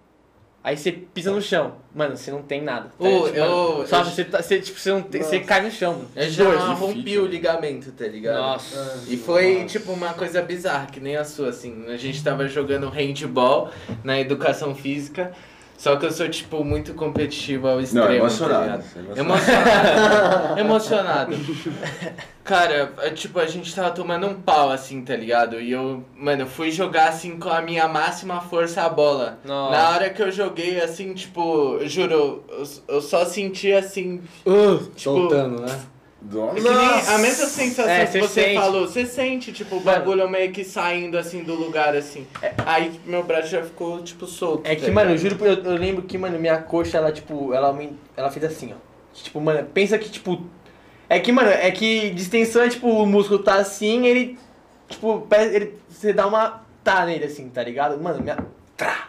Aí você pisa no chão. Mano, você não tem nada. tá Ô, ligado? Tipo, eu- só eu- você, tá, você, tipo, você, não tem, você cai no chão. Eu já Dor. rompi difícil. o ligamento, tá ligado? Nossa. E foi, tipo, uma coisa bizarra, que nem a sua, assim. A gente tava jogando handball na educação física, só que eu sou, tipo, muito competitivo ao extremo, Não, tá emocionado. ligado? emocionado. Emocionado. <laughs> Cara, é, tipo, a gente tava tomando um pau, assim, tá ligado? E eu, mano, eu fui jogar, assim, com a minha máxima força a bola. Nossa. Na hora que eu joguei, assim, tipo, eu juro, eu, eu só senti, assim, Uh, Tipo, soltando, né? Nossa. É que nem a mesma sensação É, que cê você sente. falou, você sente, tipo, o Mano. bagulho meio que saindo assim do lugar, assim. Aí meu braço já ficou, tipo, solto. É que, tá mano, eu juro, eu, eu lembro que, mano, minha coxa, ela, tipo, ela, ela fez assim, ó. Tipo, mano, pensa que, tipo. É que, mano, é que distensão é, tipo, o músculo tá assim, ele. Tipo, ele, você dá uma. tá nele, assim, tá ligado? Mano, minha. Trá!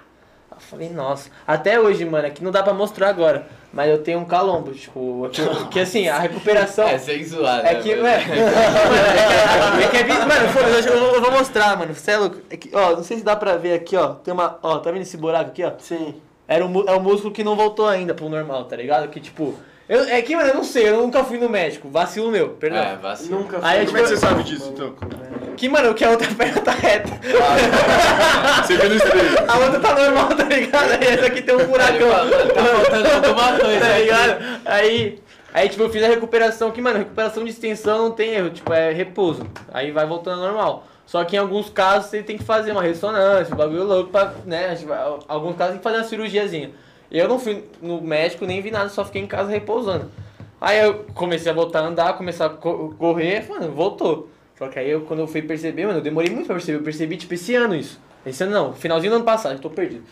Eu falei, nossa. Até hoje, mano, é que não dá pra mostrar agora. Mas eu tenho um calombo, tipo, que, que assim, a recuperação. <laughs> É, sem zoar, É né, que, mano? <laughs> é que é vi- mano, eu, eu vou mostrar, mano, você é louco. É que, ó, não sei se dá pra ver aqui, ó, tem uma, ó, tá vendo esse buraco aqui, ó? Sim. Era o, mu- é o músculo que não voltou ainda pro normal, tá ligado? Que, tipo, eu, é que, mano, eu não sei, eu nunca fui no médico, vacilo meu, perdão. É, vacilo. Nunca Aí, Como é que tipo, você sabe disso, então? Que, mano, que a outra <laughs> perna tá reta, Você viu no espelho. a outra tá normal, tá ligado? Aí essa aqui tem um mano, tá faltando alguma coisa <laughs> tá ligado? Aí, aí, tipo, eu fiz a recuperação, que, mano, recuperação de extensão não tem erro, tipo, é repouso. Aí vai voltando ao normal. Só que em alguns casos você tem que fazer uma ressonância, um bagulho louco pra, né, vai- alguns casos tem que fazer uma cirurgiazinha. Eu não fui no médico, nem vi nada, só fiquei em casa repousando. Aí eu comecei a voltar a andar, começar a co- correr, mano, voltou. Só que aí eu, quando eu fui perceber, mano, eu demorei muito pra perceber, eu percebi, tipo, esse ano isso. Esse ano não, finalzinho do ano passado, eu tô perdido.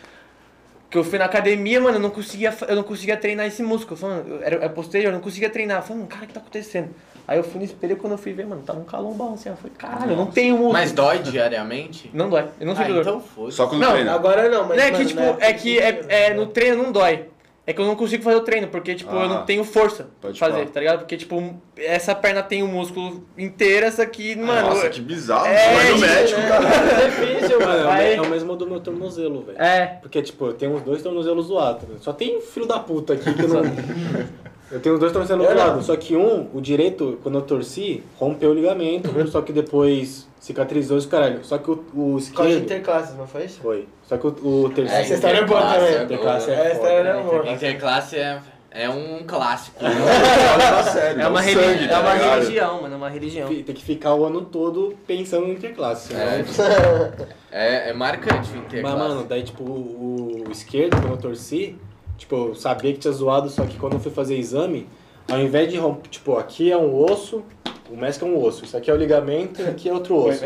Que eu fui na academia, mano, eu não conseguia, eu não conseguia treinar esse músculo. Eu falando, eu- era, é posterior, eu não conseguia treinar. Eu falei, mano, cara, o que tá acontecendo? Aí eu fui no espelho e quando eu fui ver, mano, tava um calombão assim. Eu falei, caralho, eu não tenho músculo. Mas dói diariamente? Não dói, eu não ah, sinto dor. então foda Só quando Não, treina. Agora não, mas. Não é mano, que, tipo, é que é, é, no treino não dói. É que eu não consigo fazer o treino, porque, tipo, eu Ah. não tenho força pra fazer, falar. tá ligado? Porque, tipo, essa perna tem o músculo inteiro, essa aqui, mano. Nossa, que bizarro. É, vai no isso, médico, né? cara. É difícil, Mano, é Aí- é o mesmo do meu tornozelo, velho. É, Porque, tipo, eu tenho uns dois tornozelos zoados. né? Só tem filho da puta aqui que eu não. <laughs> Eu tenho os dois tornozelos Eu não. zoados. Só que um, o direito, quando eu torci, rompeu o ligamento. Só que depois cicatrizou esse caralho. Só que o, o esquerdo. interclasses, não foi isso? Foi. Só que o, o terceiro. Essa história é boa Interclasse também. é Interclasse boa. é Essa história é né? boa. Interclasse é, é um clássico. É uma, um <laughs> religi- é uma religião, mano, é uma religião. Tem que ficar o ano todo pensando no interclasse. É, senão- é, é marcante o interclasse. Mas, mano, daí, tipo, o, o esquerdo, quando eu torci, tipo, eu sabia que tinha zoado, só que quando eu fui fazer exame, ao invés de romper, tipo, aqui é um osso, o mesco é um osso, isso aqui é o ligamento e aqui é outro <laughs> osso.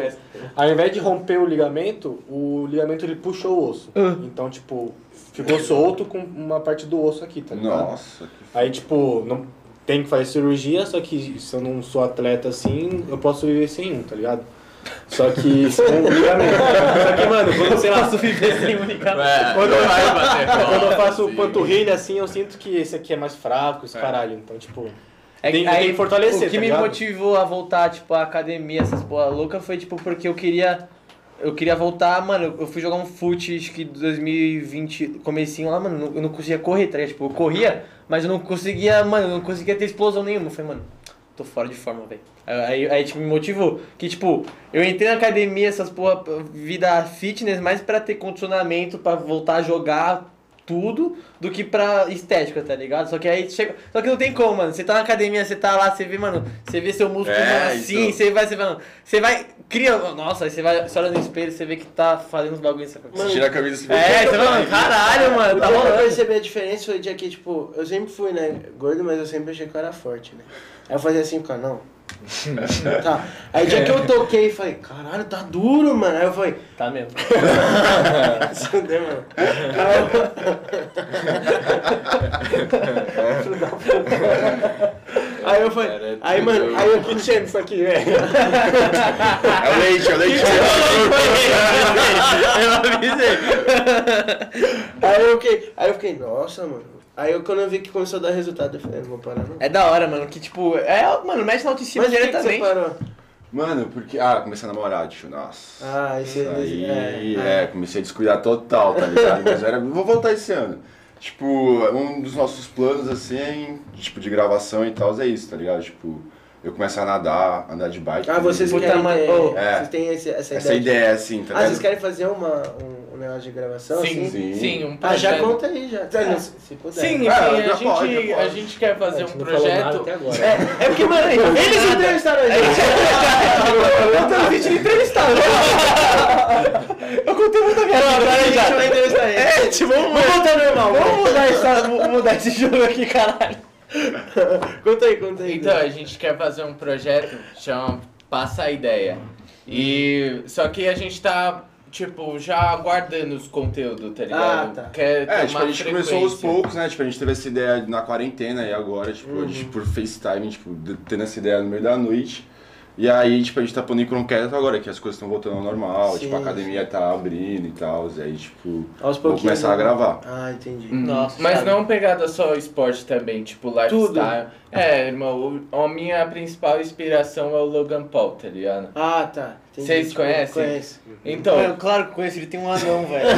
Ao invés de romper o ligamento, o ligamento ele puxou o osso. Então, tipo, ficou solto com uma parte do osso aqui, tá ligado? Nossa, que Aí, tipo, não tem que fazer cirurgia, só que se eu não sou atleta assim, eu posso viver sem um, tá ligado? Só que com ligamento. Só que, mano, quando, sei lá, viver sem um ligamento. É, Quando eu- bater quando eu faço assim. panturrilha assim, eu sinto que esse aqui é mais fraco, esse caralho. Então, tipo. É Tem- que, tem aí, que fortalecer, o que tá me ligado? motivou a voltar, tipo, à academia, essas porra louca, foi, tipo, porque eu queria... Eu queria voltar, mano, eu fui jogar um fute, acho que 2020, comecinho lá, mano, eu não conseguia correr, tá? Tipo, eu corria, mas eu não conseguia, mano, eu não conseguia ter explosão nenhuma. Falei, mano, tô fora de forma, velho. Aí, aí, tipo, me motivou. Que, tipo, eu entrei na academia, essas porra, vida fitness, mais pra ter condicionamento, pra voltar a jogar tudo, do que pra estética, tá ligado? Só que aí chega. Só que não tem como, mano. Você tá na academia, você tá lá, você vê, mano, você vê seu músculo É, mano, assim, você vai, você vai, mano, você vai. Cria. Nossa, aí você vai, você olha no espelho, você vê que tá fazendo uns bagulhos. Você tira a camisa e É, você fala, mano, caralho, mano, O tá dia que eu percebi a diferença foi o dia que, tipo, eu sempre fui, né, gordo, mas eu sempre achei que eu era forte, né? Aí eu fazia assim, cara, não, <laughs> Tá. Aí o dia que eu toquei, falei, caralho, tá duro, mano. Aí eu falei, Tá mesmo. <laughs> fuder, mano. <laughs> Aí eu falei, aí, tudo mano, bem. aí eu Que cheiro isso aqui, velho. É o leite, é o leite. Eu avisei. Aí eu fiquei, aí eu fiquei, nossa, mano. Aí eu, quando eu vi que começou a dar resultado, eu falei, não vou parar não. É da hora, mano, que tipo, é, mano, mexe na autoestima Mas por que, que você diretamente. parou? Mano, porque. Ah, comecei a namorar, tio. Nossa. Ah, esse Isso aí, é, é, comecei a descuidar total, tá ligado? Mas era, vou voltar esse ano. Tipo, um dos nossos planos, assim, tipo, de gravação e tal, é isso, tá ligado? Tipo, eu começo a nadar, andar de bike. Ah, vocês querem mas- ter, É. vocês têm esse, essa, Essa ideia? ideia, assim, tá Ah, vocês ligado? querem fazer uma, um, um negócio de gravação, Sim, assim? Sim. sim, um Ah, já projeto. conta aí, já. É. Se, se puder. Sim, enfim, Ah, a, já gente, pode, já a pode. gente quer fazer um não falou nada projeto. agora. É porque, mano, Eles entrevistaram a gente. <laughs> eu tô no vídeo entrevistado. Eu contei muita minha vida. Agora a gente já. vai entrevistar ele. É, tipo, vamos, Vamos voltar normal. vamos mudar, essa, vamos mudar esse jogo aqui, caralho. <laughs> Conta aí, conta aí. Então, a gente quer fazer um projeto chama Passa a Ideia. E só que a gente tá, tipo, já aguardando os conteúdos, tá ligado? Ah, tá. Quer É, tipo, a gente começou aos frequência. poucos, né? Tipo, a gente teve essa ideia na quarentena e agora, tipo, a gente por FaceTime, tipo, de- tendo essa ideia no meio da noite. E aí, tipo, a gente tá pondo em concreto agora, que as coisas estão voltando ao normal, Sim, tipo, a academia tá abrindo e tal, e aí, tipo, Aos vou começar a né? gravar. Ah, entendi. Uhum. Nossa, Mas sabe? não pegada só esporte também, tipo lifestyle. É, irmão, o- a minha principal inspiração é o Logan Paul, tá ligado? Ah, tá. Vocês conhecem? Conheço. Então, Mano, claro que conheço, ele tem um anão, velho.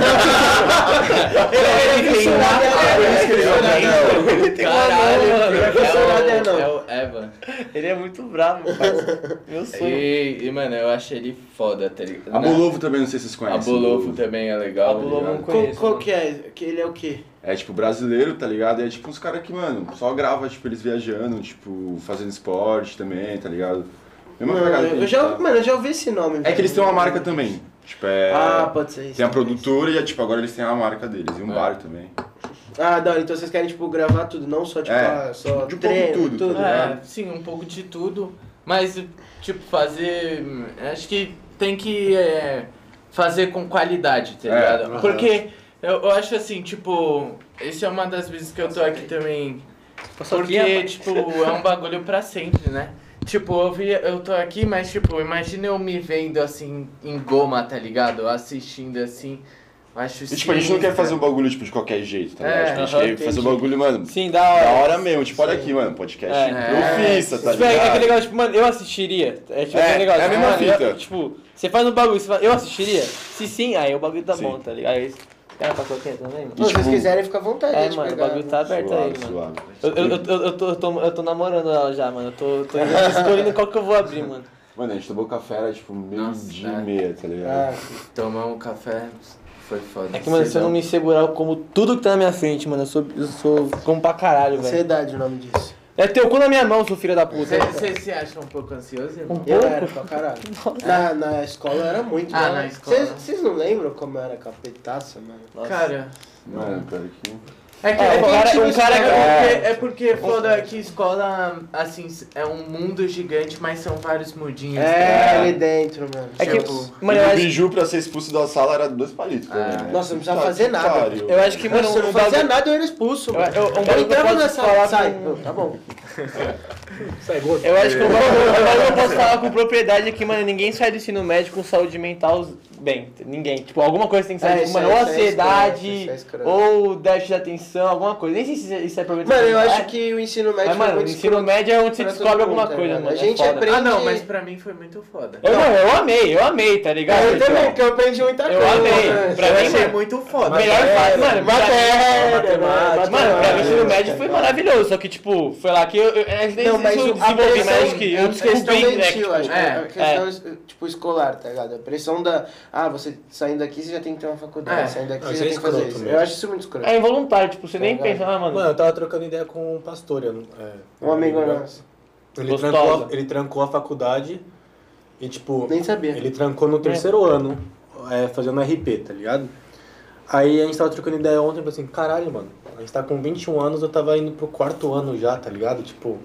Ele tem um anão. Ele tem um caralho, anão, mano. É, não? o, é o Evan. Ele é muito bravo, parça. Meu sonho. E, e, mano, eu achei ele foda, tá ligado? A Bolovo também, não sei se vocês A conhecem. Bolovo também é legal. A Bolovo tá não conheço. qual que é? Que ele é o quê? É tipo brasileiro, tá ligado? E é tipo uns caras que, mano, só grava, tipo, eles viajando, tipo, fazendo esporte também, tá ligado? Mesma Não, pegada eu já, tá. mano, eu já ouvi esse nome. É que eles têm uma marca também. Tipo, é. Ah, pode ser isso. Tem a também. produtora e, é, tipo, agora eles têm a marca deles. E um É. bar também. Ah, da. Então vocês querem, tipo, gravar tudo, não só, tipo, É, ah, só de um pouco treino, tudo, tudo. tá né? ligado? É, sim, um pouco de tudo. Mas, tipo, fazer. Acho que tem que é, fazer com qualidade, tá É, ligado? aham. Porque eu, eu acho assim, tipo, esse é uma das vezes que eu tô aqui também. Porque, tipo, é um bagulho pra sempre, né? Tipo, eu, vi, eu tô aqui, mas, tipo, imagina eu me vendo assim, em goma, tá ligado? Assistindo assim. Eu acho E, tipo, a gente não quer fazer um bagulho, tipo, de qualquer jeito, tá É, ligado? Tipo, a gente quer fazer um entendi. bagulho, mano, Sim, da hora. da hora mesmo. Tipo, olha aqui, mano, podcast É. profissa, tá Tipo, é, é ligado? aquele negócio, tipo, mano, eu assistiria. É tipo É, aquele negócio, é a mesma mano, eu- fita. tipo, você faz um bagulho, você fala, eu assistiria? Se sim, aí o bagulho tá Sim. bom, tá ligado? Aí, cara, passou aqui também, mano. Se vocês tipo, quiserem, fica à vontade. É, de mano, o pegar, bagulho né? tá aberto aí, Suave, mano. suave. Eu, eu, eu, eu, tô, eu, tô, eu tô namorando ela já, mano. Eu tô, tô escolhendo qual que eu vou abrir, mano. Mano, a gente tomou café, era tipo meio Nossa, dia é. e meia, tá ligado? Ah, Tomar um café foi foda. É que, mano, se eu não me segurar, eu como tudo que tá na minha frente, mano. Eu sou. Eu sou. como pra caralho, velho. ansiedade o nome disso. É teu cu na minha mão, seu filho da puta. Você se acha um pouco ansioso, irmão? Um Eu pouco? era pra caralho. Na, na escola eu era muito. Ah, na escola. Vocês- Vocês não lembram como eu era capetaça, mano? Nossa. Cara, Mano, pior que... é que, é, um que, cara- tipo, um cara que- é porque, é porque foda que escola, assim, é um mundo gigante, mas são vários mudinhos. tá É, ligado? ali dentro, mano. É que, Tipo, mano, eu o biju pra ser expulso da sala era dois palitos. Também, né? Nossa, não precisava Tá fazer nada. pariu. eu acho que, mano, eu não um fazia bagulho- nada, eu era expulso. Eu- eu- um Eu, eu entrava na sala, sai. com- Tá bom. <laughs> Sai gordo. Eu acho que bagulho que eu posso <laughs> falar com propriedade é que, mano, ninguém sai do ensino médio com saúde mental bem. Ninguém. Tipo, alguma coisa tem que sair. É, tipo, mano, é- ou é ansiedade, escroto, é escroto. ou déficit de atenção, alguma coisa. Nem sei se isso é problema. Mano, eu acho que o ensino médio Mas, mano, foi o ensino médio é onde você descobre alguma mundo, tá coisa, mano. A gente é aprende- Ah, não, mas pra mim foi muito foda. Eu, não, eu amei, eu amei, tá ligado? Eu também, Então, porque eu aprendi muita Eu coisa. amei. né? Pra eu mim, mano, muito foda. Melhor fase, mano. pra- Matéria, matemática, Mano, pra mim, o ensino médio foi maravilhoso, só que, tipo, foi lá que eu. eu, eu Não, mas eu a desenvolvi, pressão, mas acho que eu descobri, né? tipo, é, a questão, tipo, escolar, tá ligado? A pressão da, ah, você saindo daqui, você já tem que ter uma faculdade, É. saindo daqui, Ah, você já é tem que fazer isso. mesmo. Eu acho isso muito escroto. É involuntário, tipo, você nem Tá ligado? pensa, ah, mano. Mano, eu tava trocando ideia com um pastor. Eu, não- é, Um amigo nosso. Ele trancou, a- ele trancou a faculdade e, tipo, Nem sabia. ele trancou no terceiro ano, é, fazendo RP, tá ligado? Aí a gente tava trocando ideia ontem, eu falei assim, caralho, mano, a gente tá com 21 anos, eu tava indo pro quarto ano já, tá ligado? Tipo,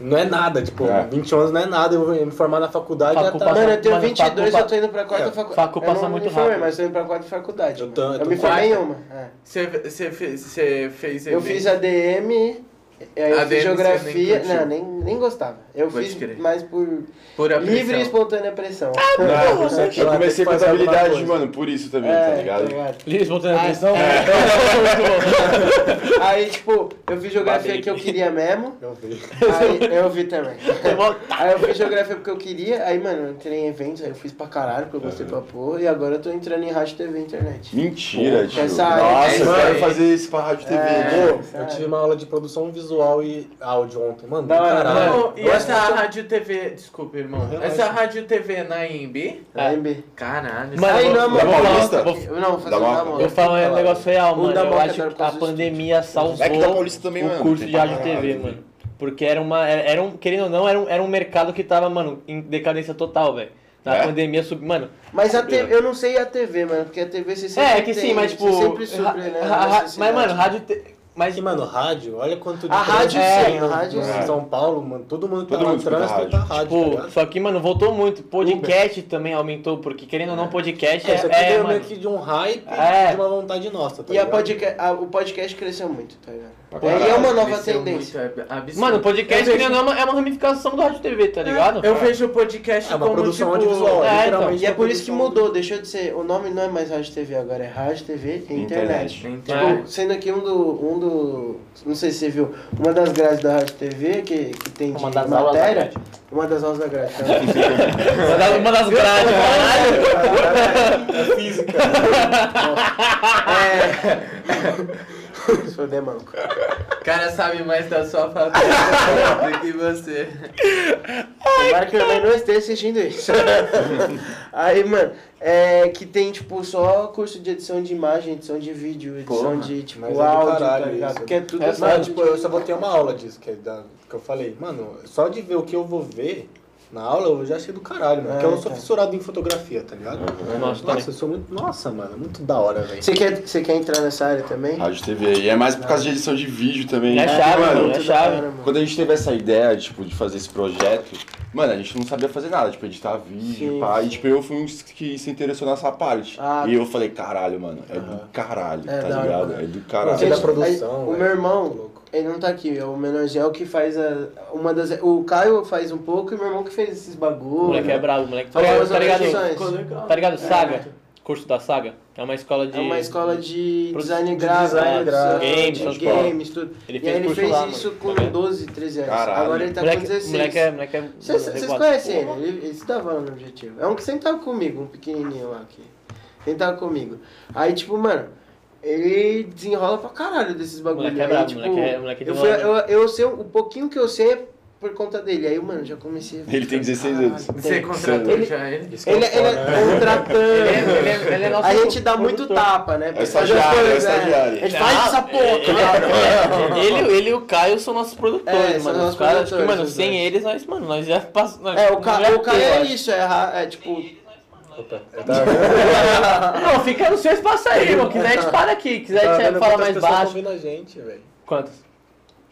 Não é nada, tipo, É. 21 anos não é nada, eu vou me formar na faculdade já Facu tá. passa- Mano, eu tenho Mano, 22, facu- eu tô indo pra quarta É, faculdade. facu eu passa não muito me formei, rápido. mas tô indo pra quarta faculdade. Eu tô- eu eu me formei em uma. é. Você, você, fez, você fez Eu fiz ADM, aí eu ADM fiz geografia. não, nem, nem gostava. Eu Pode fiz mais por Pura livre e espontânea pressão. Ah, Você eu aqui lá comecei tem que fazer contabilidade, alguma coisa. mano, por isso também, É, tá ligado? Livre espontânea Ah, pressão? <laughs> <laughs> Aí, tipo, eu fiz geografia que eu queria mesmo. Eu vi. Aí eu vi também. <laughs> Aí eu fiz geografia porque eu queria. Aí, mano, eu entrei em eventos, aí eu fiz pra caralho, porque eu gostei pra porra. E agora eu tô entrando em rádio, TV e internet. Mentira, Pô, tio. essa Nossa, é eu quero fazer isso pra rádio TV. É. pô. Pô, eu tive uma aula de produção visual e áudio ontem, mano. Caralho. Não, e essa rádio TV, desculpa, irmão. Relaxa. Essa rádio TV é na IMB? Aí, B. Caralho. Mano, Aí eu não, mano. eu vou Paulista? não, vou fazer Da. Eu falo um negócio real, mano. da Eu acho que a pandemia salvou É o mano, curso de rádio TV, mano. Porque era uma. Era, um, querendo ou não, era um, era um mercado que tava, mano, em decadência total, velho. Na É? pandemia sub. Mano, Mas a TV, eu não sei a TV, mano, porque a TV você sempre é, é que tem, sim, mas tipo. Você sempre supre, né? mas, mano, rádio. te- Mas, Mas, mano, rádio, olha quanto A rádio trânsito sim, rádio no- sim. Em São Paulo, mano, todo mundo que Todo tá no mundo escuta trânsito rádio. tá rádio, tá Tipo, ligado? só que, mano, voltou muito. Podcast também aumentou, porque querendo ou não, podcast é. Isso aqui é, mano, meio que de um hype É. de uma vontade nossa, tá E a podca a- o podcast cresceu muito, tá ligado? Pra É, e é uma nova tendência. muito, é. Mano, podcast, Eu vejo- não, é uma ramificação do rádio TV, tá ligado? Eu vejo o podcast É uma como produção tipo... audiovisual, é, literalmente. E é por isso que mudou, deixou de ser. O nome não é mais Rádio TV agora, é Rádio TV e internet. Internet. Internet. Tipo, sendo aqui um do, um do. Não sei se você viu, uma das grades da Rádio TV que, que tem de Uma das aulas da matéria. grade. Uma das aulas da grade. Tá? <laughs> Uma das, uma das grades, caralho. é física. <laughs> é. <laughs> Sou demanco. O cara sabe mais da sua faculdade <laughs> do que você. Tomara que minha mãe não esteja assistindo isso. <laughs> Aí, mano, é que tem, tipo, só curso de edição de imagem, edição de vídeo, edição Porra, de, tipo, mas é do áudio, caralho tá ligado? isso. Porque é tudo É, mano, tipo, eu só vou ter uma aula disso, que, é da, que eu falei. Mano, só de ver o que eu vou ver na aula, eu já achei do caralho, mano. É, Porque eu não sou então. fissurado em fotografia, tá ligado? Nossa, Nossa, eu sou muito... Nossa, mano, muito da hora, velho. Você quer, você quer entrar nessa área também? Rádio TV. E é mais por causa de edição de vídeo também. É chave, mano. mano, é chave. Quando a gente teve essa ideia, tipo, de fazer esse projeto, mano, a gente não sabia fazer nada, tipo, editar vídeo, Sim, pá. sim. E, tipo, eu fui um que se interessou nessa parte. Ah, e eu falei, caralho, mano, é do caralho, É tá da hora, ligado? mano. É do caralho. da Gente, produção, aí, o meu irmão. Ele não tá aqui, é o menorzinho, é o que faz a, uma das... O Caio faz um pouco e meu irmão que fez esses O bagulho. moleque é brabo, o moleque. Tá Faz ligado? Tá ligado, tá ligado Saga? Curso da Saga? É uma escola de. É uma escola de design de gráfico, design gráfico. Games, de games, tudo. Ele e fez aí ele fez lá, isso mano. com Tá vendo? 12, 13 anos. Caralho. Agora ele tá com moleque, 16. moleque é. Moleque é Vocês conhecem ele? ele? Lá no Objetivo. É um que sempre tava comigo, um pequenininho lá aqui. Sempre tava comigo. Aí, tipo, mano, ele desenrola pra caralho desses bagulhos. Moleque é brabo, tipo, moleque é- moleque é eu, fui, eu, eu sei, o pouquinho que eu sei é por conta dele. Aí, mano, já comecei a... Ele tem 16 Caralho, anos. Você contratou Ele- já ele? Que é Ele, ele é né? contratante. Ele é- ele é- ele é nosso a gente dá muito tapa, né? É estagiário, é né? estagiário. A gente faz essa porra, Ele, cara. ele, ele e o Caio são nossos produtores, É, são mano. nossos Os caras, que, produtores, mano, sem eles, nós, mano, nós já passamos. É, o, ca o Caio é isso, é, é tipo... Opa, <laughs> Não, fica no seu espaço aí, irmão. Quiser, a gente para aqui. Quiser, a gente fala mais baixo. tão vendo a gente, velho. Quantas?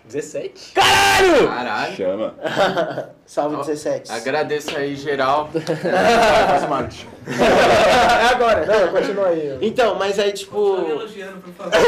17? Caralho! Caralho. Chama. <laughs> Salve Ó, 17. Agradeço aí, geral. <laughs> É agora. Não, continua aí. Então, mas aí, tipo... Só me elogiando, por favor. <laughs>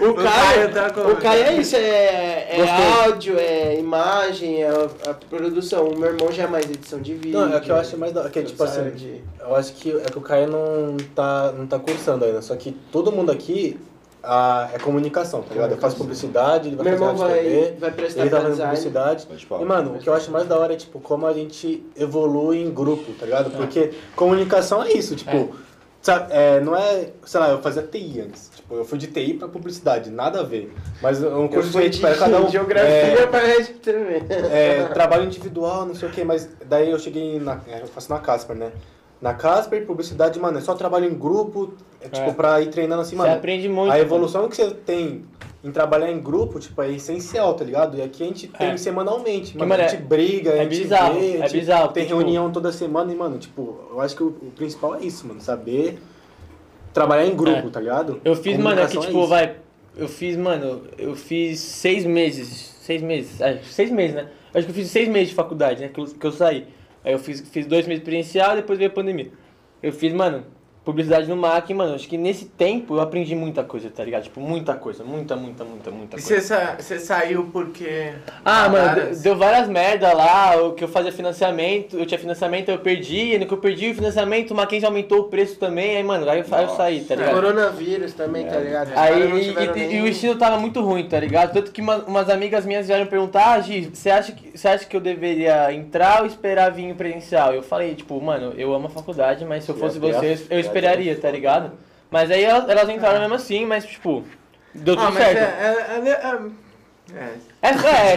O Caio, tá o Caio é isso, é, é Gostei. áudio, é imagem, é a, a produção. O meu irmão já é mais edição de vídeo. Não, é o que eu acho mais hora, que é tipo assim, de- eu acho que é que o Caio não tá, não tá cursando ainda, só que todo mundo aqui ah, é comunicação, tá ligado? Eu faço publicidade, ele vai Meu fazer irmão vai, TV, vai prestar ele tá fazendo design. publicidade. E, mano, o que eu acho mais da hora é, tipo, como a gente evolui em grupo, tá ligado? Porque comunicação é isso, tipo, sabe, é, não é, sei lá, eu fazia TI antes. Tipo, eu fui de TI pra publicidade, nada a ver. Mas um Eu curso fui de, tipo, cada um. <laughs> geografia é, pra rede também. é, trabalho individual, não sei o que, mas daí eu cheguei na. é, Eu faço na Casper, né? Na Casper, publicidade, mano, é só trabalho em grupo, é, tipo, É. pra ir treinando assim, Você mano. aprende muito. A evolução que você tem em trabalhar em grupo, tipo, é essencial, tá ligado? E aqui a gente tem É. semanalmente, mano. mano, a gente briga, é a gente bizarro, vê, é gente bizarro, tem tipo- reunião toda semana e, mano, tipo, eu acho que o, o principal é isso, mano, saber trabalhar em grupo, É. tá ligado? Eu fiz, mano, é que Comunicação tipo, vai. Eu fiz, mano, eu fiz seis meses. Seis meses. É, seis meses, né? Acho que eu fiz seis meses de faculdade, né? Que eu, que eu saí. Aí eu fiz, fiz dois meses presencial e depois veio a pandemia. Eu fiz, mano, publicidade no MAC, mano. Acho que nesse tempo eu aprendi muita coisa, tá ligado? Tipo, muita coisa. Muita, muita, muita, muita E coisa. você sa- você saiu porque. Ah, mano, Várias. deu, várias merda lá, o que eu fazia financiamento, eu tinha financiamento, eu perdi, e no que eu perdi o financiamento, o Mackenzie aumentou o preço também, aí, mano, aí eu, aí eu saí, tá ligado? Coronavírus também, tá ligado? Os Aí, e, e- nem- e o estilo tava muito ruim, tá ligado? Tanto que uma- umas amigas minhas vieram perguntar, ah, Gi, você acha, que, você acha que eu deveria entrar ou esperar vir presencial? Eu falei, tipo, mano, eu amo a faculdade, mas se eu fosse você, eu faculdade, esperaria, tá ligado? Mas aí elas, elas entraram mesmo assim, mas, tipo, deu tudo Ah, mas certo. é. é, é, é, é. É, é, é,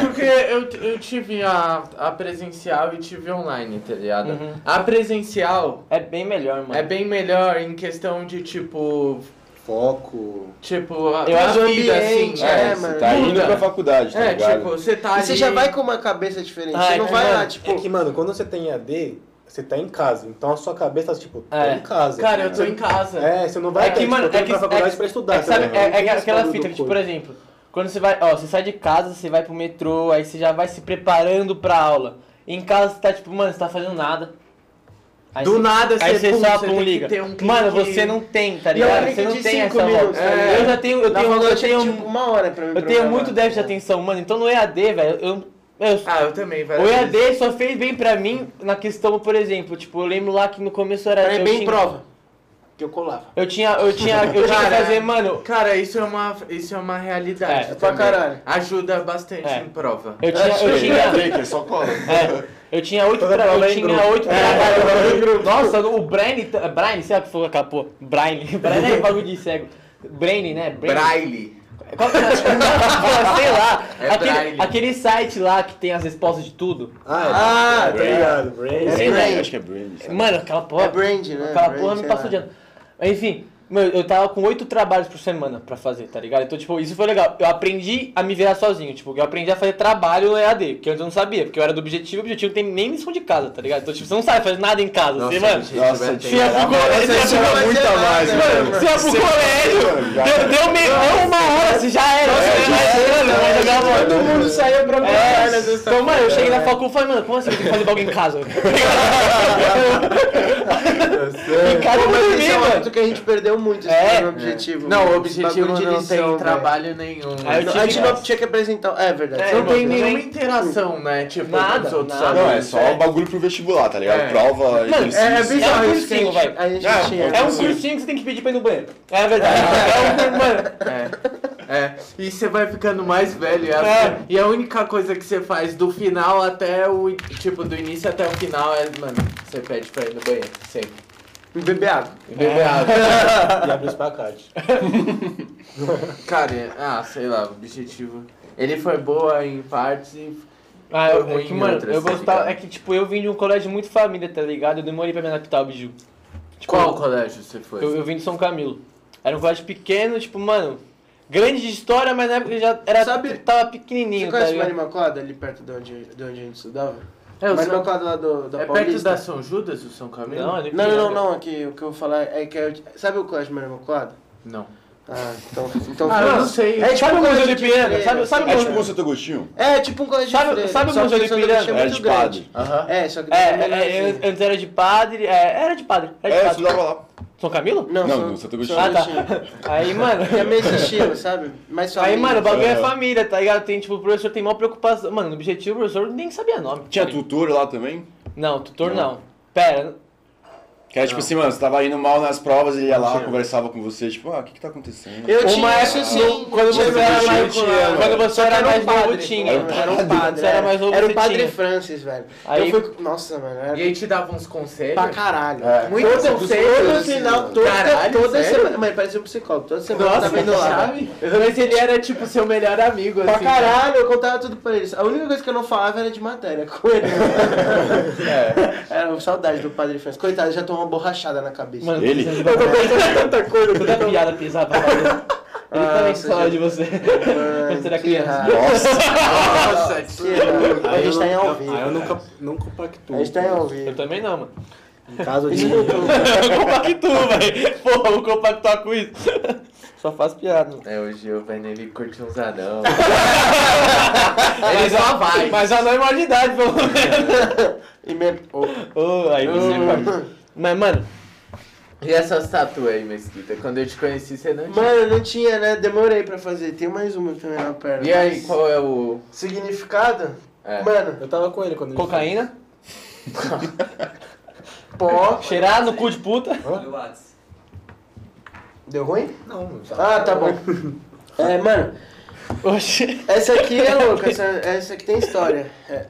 Sim, porque eu, eu tive a, a presencial e tive online, tá ligado? Uhum. A presencial é bem melhor, mano. é bem melhor em questão de tipo. Foco. Tipo, a, Eu a acho vida ambiente, assim. é, É, mano. você tá indo Muda. pra faculdade, tá É, ligado? tipo, você tá E ali. você já vai com uma cabeça diferente. Ah, você é não vai lá, mano, tipo. É que, mano, quando você tem AD, você tá em casa. Então a sua cabeça tá tipo, tô É. em casa. Cara, eu tô Você- em casa. É, você não vai É que, tipo, mano, tô é que, pra faculdade é, pra estudar. é, que sabe, tá é, é tem aquela fita que, tipo, por exemplo, quando você vai, ó, você sai de casa, você vai pro metrô, aí você já vai se preparando pra aula. Em casa você tá tipo, mano, você tá fazendo nada. Aí Do você- nada aí você, você pum, só você pum, tem que liga. ter um Mano, você não tem, tá é ligado? Você não tem essa minutos, volta. tá ligado? Eu já tenho, eu Na tenho, eu tenho, tipo uma hora pra mim eu tenho muito déficit de tá atenção, mano. Então no EAD, velho, eu, eu Ah, eu também, vai. o EAD só fez bem pra mim na questão, por exemplo, tipo, eu lembro lá que no começo era Pra mim, eu bem tinha, prova. Que eu colava. Eu tinha, eu tinha, eu tinha que Cara, fazer, mano, Cara, isso é uma, isso é uma realidade. É, pra caralho. Ajuda bastante É. em prova. eu tinha, eu tinha, Tem que só cola. <laughs> É, eu tinha oito prova eu é tinha oito. Nossa, o Brain, Brain, sabe o que foi aquela porra? Brain, <laughs> Brain é bagulho de cego. Brain, né? Brain. Braille. Qual que é? <laughs> Sei lá. É aquele, aquele site lá que tem as respostas de tudo. Ah, Ah, é, tá ligado. Brain. É. Brain. Acho que é sabe? Mano, aquela porra. É brand, né? Aquela Brand, porra me passou de ano. Enfim, meu, eu tava com oito trabalhos por semana pra fazer, tá ligado? Então, tipo, isso foi legal. Eu aprendi a me virar sozinho, tipo, eu aprendi a fazer trabalho no EAD, que antes eu não sabia, porque eu era do objetivo, o objetivo não tem nem lição de casa, tá ligado? Então, tipo, você não sabe fazer nada em casa, você, mano. Nossa, Você ia pro Nossa, colégio, isso você ia muito mais, Mano. Você ia pro colégio, deu, deu meio, deu uma hora, você já era. Todo mundo saiu pra É, brincar nessa então, mano, eu cheguei na faculdade e falei, mano, como assim eu tenho que fazer bagulho em casa? <laughs> em casa eu vou Mas esse é um hábito que a gente perdeu muito, esse É. no objetivo. Não, o objetivo não lição, tem trabalho nenhum. Aí A gente não tinha que apresentar. É verdade. É, Não tem não tem nenhuma interação, né? Tipo, Nada, nada. Não, é só o bagulho pro vestibular, tá ligado? É. Prova, Mano. É, é bizarro É um isso que a cursinho, vai. É, tinha. É um cursinho que você tem que pedir pra ir no banheiro. É verdade. É um, mano, É. É. E você vai ficando mais velho. E a, É. e a única coisa que você faz do final até o. Tipo, do início até o final é, mano, você pede pra ir no banheiro. Sempre. Beber água. E beber água. E abre o espacate. <laughs> Cara, é- ah, sei lá, o objetivo. Ele foi boa em partes e. Ah, Foi eu, é ruim que, em mano, outras, eu tá gostava. ligado? É que, tipo, eu vim de um colégio muito família, tá ligado? Eu demorei pra me adaptar ao biju. Tipo, Qual colégio você foi? Eu, eu vim de São Camilo. Era um colégio pequeno, tipo, mano, grande de história, mas na época ele já era, Sabe- tava Você pequenininho, tá conhece o ligado? Ali perto de onde, de onde a gente estudava? É, o Mário São- Imaculada lá do, da é perto da São Judas, o São Camilo? Não, ele Não, não, não, não, aqui o que eu vou falar é que é, sabe o colégio Mário Imaculada? Não. Ah, então, então Ah, não sei. É tipo Sabe um colégio de Ipiranga? Sabe- sabe. É tipo o Santo Agostinho? É, tipo um colégio Sabe- de freira, sabe o Museu de Ipiranga? É muito de grande. padre. Aham. É, só que É, é, é, antes era de padre, é, era de padre, era de É, padre. estudava lá. São Camilo? Não, Não, só- no Santo só Agostinho. Ah, tá. <laughs> Aí, mano. É meio esse estilo, sabe? Mais Aí, família. mano, o bagulho é É. família, tá ligado? Tem, tipo, o professor tem maior preocupação. Mano, no objetivo, o professor nem sabia nome. Tinha tutor lá também? Não, tutor Não. não. Pera, Que era tipo assim, mano, você tava indo mal nas provas, ele ia lá, Tinha. conversava com você, tipo, ah, o que que tá acontecendo? Eu tinha isso sim. quando você era isso, mais- tinha, quando mano. você era mais um novo, padre, tinha. Era um padre. era mais novo, Era o Padre. Francis, velho. Aí- Eu fui... Nossa, mano. Era E aí te dava uns conselhos? pra caralho. É. Muito todo, conselho, todo assim, final, mano. toda, Caralho, toda sério? semana. Mas parecia um psicólogo. Toda semana eu Nossa, tava indo lá. Mas ele era tipo seu melhor amigo, Pra assim. caralho, eu contava tudo pra eles. A única coisa que eu não falava era de matéria com ele. <laughs> É. Era saudade do Padre Francis. Coitado, já tomou borrachada na cabeça. Mano, Ele? eu tô pensando em tanta coisa, toda piada pesada pra fazer. Ele Ah, também fala de você. Mano, Quando você era que criança. errado. Nossa! Nossa, Que errado. A eu gente tá em nunca- ao vivo. Aí eu nunca, não compactuo. A gente tá em ao Eu vivo. também não, mano. Em caso de... Eu <laughs> compactuo, velho. Porra, vou compactuar com isso. Só faz piada. É, o Giovanni ele curte uns anão. <laughs> ele só vai. Mas a não é maior de idade, pelo menos. <laughs> E me... oh. Ô, aí você corta. Mas, mano, E essas tatuas aí, Mesquita? Quando eu te conheci, você não tinha. Mano, não tinha, né? Demorei pra fazer. Tem mais uma também na perna. E aí, qual é o. Significado? É. Mano, Eu tava com ele quando ele cocaína, <laughs> pó. cheirar no cu de puta. Deu ruim? fez. Não, Ah, tá bom. <laughs> É, mano, Oxi. essa aqui é louca. Essa, essa aqui tem história. É.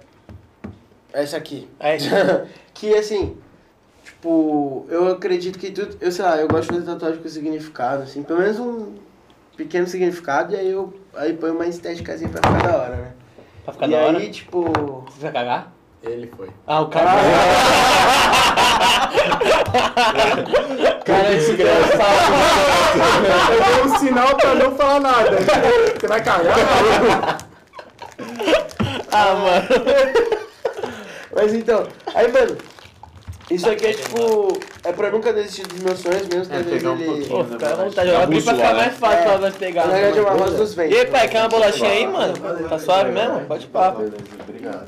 Essa aqui. Aí, <laughs> que assim, tipo, eu acredito que tudo. Eu sei lá, eu gosto de fazer tatuagem com significado, assim, pelo menos um pequeno significado, e aí eu aí põe uma estéticazinha pra ficar da hora, né? pra ficar e da aí, hora. tipo. Você vai cagar? Ele foi. Ah, o cara. <laughs> cara, esse desgraçado. Eu dei um sinal pra não falar nada. Você vai cagar? Ah, mano. Mas então, aí, mano, isso aqui é tipo. É pra nunca desistir dos meus sonhos, mesmo que É, pegar um ele. pouquinho. Pô, fica à vontade. Joga aqui pra ficar né? mais fácil É. pra nós pegar. Na verdade é uma rosa dos E ventos. aí, pai, quer uma bolachinha aí, mano? Tá suave mesmo? Pode papo. Obrigado.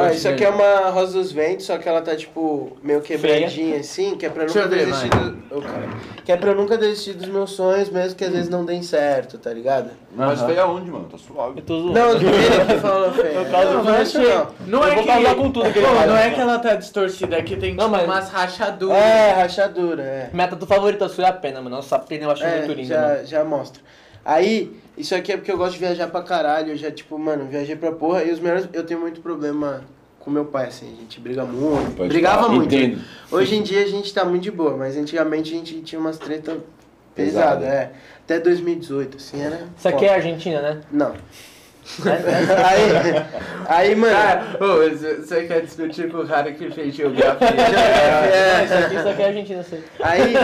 Ah, isso aqui é uma rosa dos ventos, só que ela tá tipo meio quebradinha assim, que é pra nunca eu ver, desistir do... Cara. Que é pra eu nunca desistir dos meus sonhos, mesmo que às vezes não deem certo, tá ligado? Mas feio aonde, mano? Tá suave. Eu tô zoando. Não, ele que <laughs> falou causo não, de não é não. Não é que. com tudo que ele não é que ela tá distorcida, é que tem Não, tipo mas- umas rachaduras. É, rachadura, é. Minha tatu favorita sua é a pena, mano. Nossa, a pena eu acho muito É, linda, mano. já, já mostra. Aí, isso aqui é porque eu gosto de viajar pra caralho. Eu já, tipo, mano, viajei pra porra. E os melhores. Eu tenho muito problema com meu pai, assim. A gente briga muito. Pode Brigava falar. muito. Entendo. Hoje em dia a gente tá muito de boa, mas antigamente a gente tinha umas treta Pesada. pesadas, é. Até 2018, assim, era. Isso aqui é Argentina, né? Não. <laughs> aí, aí, mano. Ah, ô, você você quer discutir com o cara que fez geografia? <laughs> é, Isso aqui, isso aqui é Argentina, sei. Aí,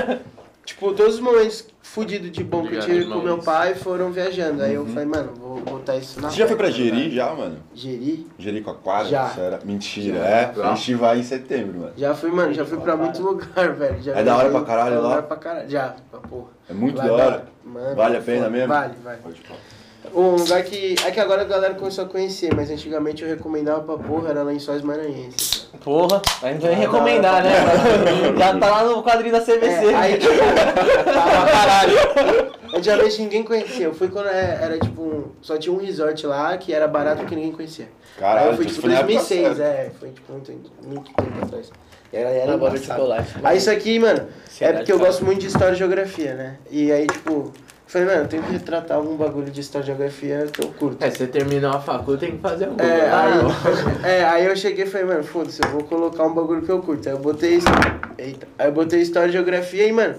tipo, todos os momentos fudidos de bom que eu tive com meu pai foram viajando. Aí eu falei, mano, vou botar isso na Você já foi pra Jeri já, mano? Jeri? Jericoacoara? Já. Isso era... Mentira, Já. é. A gente vai em setembro, mano. Já fui, mano, já fui pra muito lugar, <laughs> velho. Já É da hora viajei pra caralho lá? Da hora pra caralho. Já, pra porra. É muito Lá da hora. Mano, Vale a pena foda. mesmo? Vale, vale. Pode falar. Um lugar que. É que agora a galera começou a conhecer, mas antigamente eu recomendava pra porra, era Lençóis Maranhenses. Porra, a gente vai nem recomendar, né? Já tá lá no quadrinho da CVC. É, aí, <laughs> tipo, tava caralho. Antigamente ninguém conhecia. Eu fui quando é- era tipo. um- Só tinha um resort lá que era barato que ninguém conhecia. Caralho, aí eu fui tipo foi época 2006, certa. é. Foi tipo muito, muito tempo atrás. E era, era de chocolate. Aí isso aqui, mano, é porque eu gosto muito de história e geografia, né? E aí, tipo, falei, mano, eu tenho que retratar algum bagulho de história e geografia que eu curto. É, você terminou a facu, tem que fazer um É, Ah, aí, <laughs> é, aí eu cheguei e falei, mano, foda-se, eu vou colocar um bagulho que eu curto. Aí eu botei. Eita. Aí eu botei história e geografia e, mano,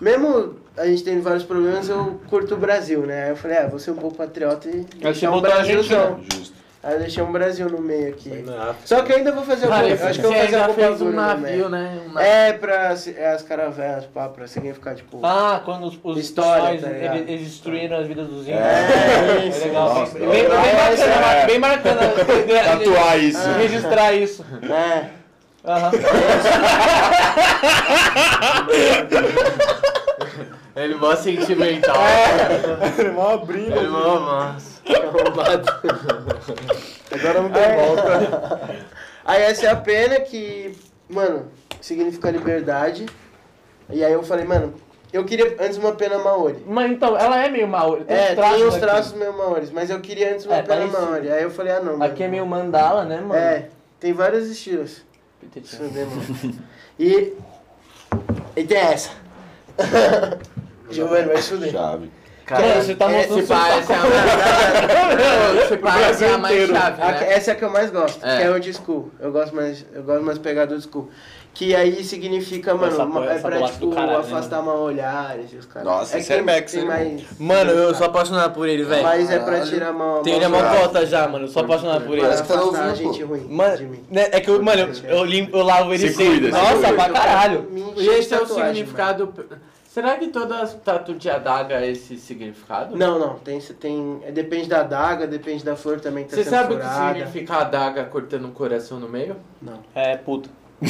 mesmo a gente tendo vários problemas, eu curto o Brasil, né? Aí eu falei, ah, vou ser um pouco patriota e você deixar um botou a Brasilzão. Justo. Aí eu deixei um Brasil no meio aqui. Só que eu ainda vou fazer algum. Eu acho que eu vou fazer algum fez um navio, meio. né? Um navio. É, pra é, as caravelas, pá, pra significar, tipo. Ah, quando os, os História, tá eles, eles destruíram as vidas dos índios. É, É legal. Nossa, bem, bem, bacana, é. bem bacana. Tatuar isso. Registrar isso. É. Aham. Ele mó sentimental. É. Mó brilho. Ele mó, nossa. <laughs> Agora não tem volta. <laughs> Aí essa é a pena que, mano, significa liberdade. E aí eu falei, mano, eu queria antes uma pena maori. Mas então, ela é meio mal. Tem É, uns traços tem uns aqui. traços meio maores, mas eu queria antes uma É, pena parecido. maori. Aí eu falei, ah não, mano. Aqui é meio mandala, né, mano? É, tem vários estilos. Deixa eu ver, mano. E. E tem essa. <laughs> Giovanni, vai fuder. Chave. Cara, você tá mostrando esse seu parece a mais... Esse parece a mais chave, né? Essa é a que eu mais gosto, É. que é old school. Eu gosto mais, eu gosto mais pegada old school. Que aí significa, mano, Essa uma- porra- é essa pra, tipo, do caralho, né, afastar mal olhares e os caras. Nossa, é esse que é tem, Max, tem né? mais... Mano, eu sou apaixonado por ele, velho. Mas é pra tirar mal... Tenho ele mal a mocota já, mano. Eu sou apaixonado por ele. Parece que tá a gente ruim de Mano, mim. né, é que eu, mano, eu, limpo, eu lavo ele Se sempre. Nossa, pra caralho. E esse é o significado... Será que todas tatu de adaga é esse significado? Não, não, tem, tem, é, depende da adaga, depende da flor também que tá Você sendo sabe o que furada. significa a adaga cortando um coração no meio? Não. É, puto. <laughs>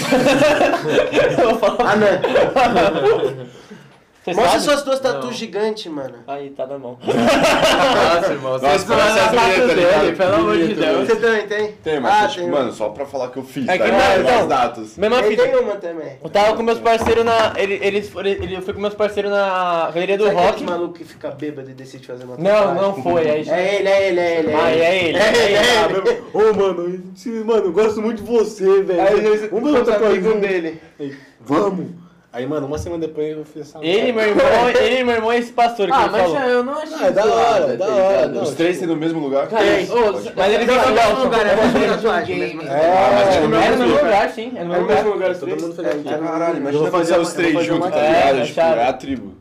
eu vou falar. Ah, não. Mostra sabe? suas duas tatuas gigantes, mano. Aí, tá na mão. <laughs> Nossa, irmão. Nossa, Vocês parece a vinheta, dele, ligado? pelo amor de Deus. Você também tem? Tem, mas Ah, tipo, tem. mano, só pra falar que eu fiz, É tá que ligado? não, então. As datas. Mesma Ele fita. tem uma também. Eu tava com meus parceiros na. Ele, eles, foram- ele, eu fui com meus parceiros na galeria do Sabe rock. aquele maluco que fica bêbado e decide fazer uma Não, tatuagem? não foi. Aí, É ele, é ele, é ele. Ah, é ele. É ele, é ele. <laughs> Ô, mano, esse- mano, eu gosto muito de você, velho. Aí Vamos os outra amigos coisa dele. Vamos. Aí, mano, uma semana depois eu fiz essa Ele, meu irmão, ele, meu irmão e esse pastor que Ah, ele mas falou. já eu não achei Ah, é da hora, tá da hora, não. Os três têm no mesmo lugar? Cara, ô, Mas ele não, mesmo lugar, é é game. mesmo. É, mas é, é no É mesmo lugar. sim. É no É mesmo no lugar. mesmo lugar, os Todo três? mundo feliz aqui. É, Caralho, Eu imagina vou fazer fazer uma- os eu três vou fazer juntos, uma- tá É, ligado? é Tipo, é a tribo.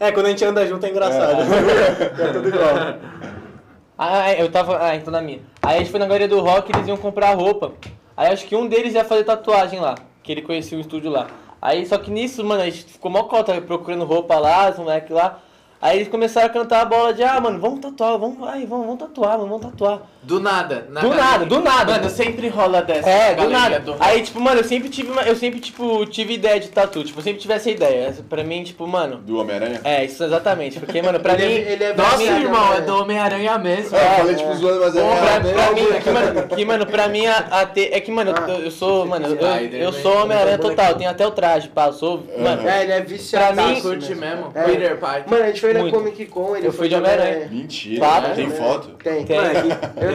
É, quando a gente anda junto é engraçado. é <laughs> tudo igual. Ah, eu tava. Ah, então na minha. Aí a gente foi na galeria do rock eles iam comprar roupa. Aí acho que um deles ia fazer tatuagem lá, que ele conhecia o estúdio lá. Aí só que nisso, mano, a gente ficou mó cota procurando roupa lá, os moleques lá. Aí eles começaram a cantar a bola de, ah, mano, vamos tatuar, vamos, ai, vamos, vamos tatuar, mano, vamos tatuar. Do nada. na Do galeria. nada, do nada. Mano, sempre rola dessa. É, do nada. do. Aí, tipo, mano, eu sempre tive uma, eu sempre, tipo, tive ideia de tatu, tipo, eu sempre tive essa ideia. Pra mim, tipo, mano, Do Homem-Aranha? é, isso exatamente, porque, mano, pra Ele mim... é- ele é Nossa, irmão, né? é do Homem-Aranha mesmo. É, eu falei tipo zoando, mas é Pra, real. pra mim, é que, mano, que, mano, pra mim, a, a te- é que, mano, eu, eu sou, mano, eu, eu sou Homem-Aranha total, tenho até o traje, pá, eu sou, mano, É, ele é viciado. Pra mim- Curte mesmo? É. Peter Pai. Mano, a gente foi na. Comic Con, ele Eu fui de Homem-Aranha. Mentira, tem foto? Tem. Tem.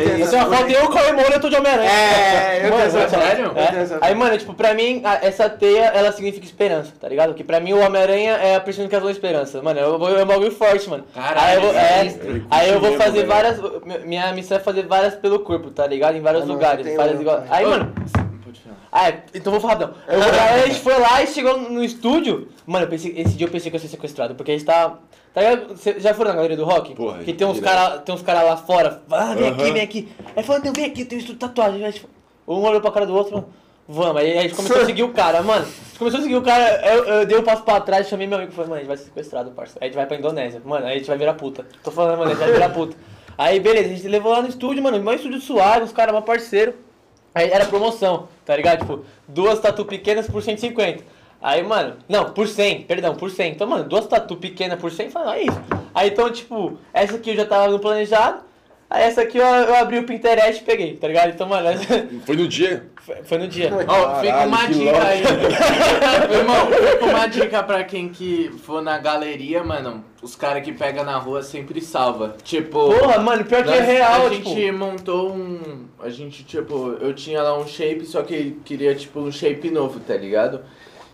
Tenho Isso é uma foto eu com o irmão, eu tô de Homem-Aranha. É, eu tenho Mano, essa sério? Tenho essa É. Aí, mano, tipo, pra mim, a- essa teia, ela significa esperança, tá ligado? Porque pra mim o Homem-Aranha é a personificação da esperança. Mano, eu vou- é um bagulho forte, mano. Caralho, aí eu vou, é, sinistro. aí eu vou fazer mesmo, várias. Minha missão é fazer várias pelo corpo, tá ligado? Em vários Ah, não, lugares. várias igual... Aí, mano. Pode falar. Ah, é, então vou falar rapidão. Eu, aí a gente foi lá e chegou no estúdio. Mano, eu pensei, esse dia eu pensei que eu ia ser sequestrado, porque a gente tá. Tá já foram na galeria do rock? Porra, que tem uns caras cara lá fora. Ah, vem aqui, vem aqui. Aí falou, não, vem aqui, eu tenho de tatuagem. Aí, um olhou pra cara do outro, vamos. Aí a gente começou a seguir o cara, mano. A gente começou a seguir o cara, eu, eu dei um passo pra trás, chamei meu amigo e falei, mano, a gente vai ser sequestrado, parça. Aí a gente vai pra Indonésia. Mano, aí a gente vai virar puta. Tô falando, mano, a gente vai virar puta. Aí beleza, a gente levou lá no estúdio, mano, um estúdio suave, os caras, uma parceiro. Aí era promoção, tá ligado? Tipo, duas tatu pequenas por 150. Aí, mano, não, por 100, perdão, por 100. Então, mano, duas tatu pequenas por 100, fala, é isso. Aí, então, tipo, essa aqui eu já tava no planejado. Aí, essa aqui eu, eu abri o Pinterest e peguei, tá ligado? Então, mano, essa- Foi no dia? foi, foi no dia. Ó, fica Caralho, uma dica louco. aí. <laughs> Irmão, fica uma dica pra quem que for na galeria, mano. Os caras que pegam na rua sempre salva. Tipo. Porra, mano, pior que é real, A tipo. gente montou um. A gente, tipo, eu tinha lá um shape, só que queria, tipo, um shape novo, tá ligado?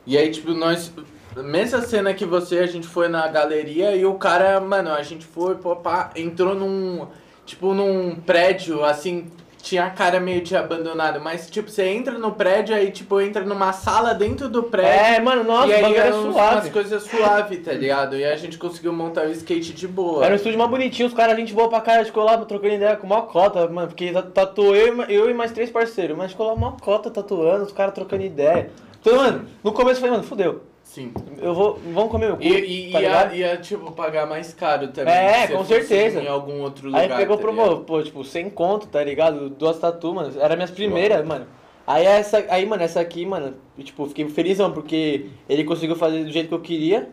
E aí, tipo, nós. Mesma cena que você, a gente foi na galeria e o cara, mano, a gente foi, pô, pá, entrou num. Tipo, num prédio, assim, tinha a cara meio de abandonado, mas, tipo, você entra no prédio, aí, tipo, entra numa sala dentro do prédio. É, mano, nossa, e aí era uns- suave. umas coisas suaves, tá ligado? E a gente conseguiu montar o skate de boa. Era um estúdio mais bonitinho, os caras, a gente boa pra cara, ficou lá trocando ideia com uma cota, mano, porque ta- tatuou eu, e eu e mais três parceiros, mas ficou lá uma cota tatuando, os caras trocando ideia. Então, mano, no começo eu falei, mano, fudeu, Sim. eu vou, vamos comer meu cu, E, e tá ia, ia, tipo, pagar mais caro também. É, com fosse certeza. Em algum outro lugar. Aí pegou, tá ligado? pô, tipo, sem conto, tá ligado? Duas tatu, mano. Era minhas primeiras, mano. Aí essa, aí, mano, essa aqui, mano, tipo, fiquei felizão, porque ele conseguiu fazer do jeito que eu queria,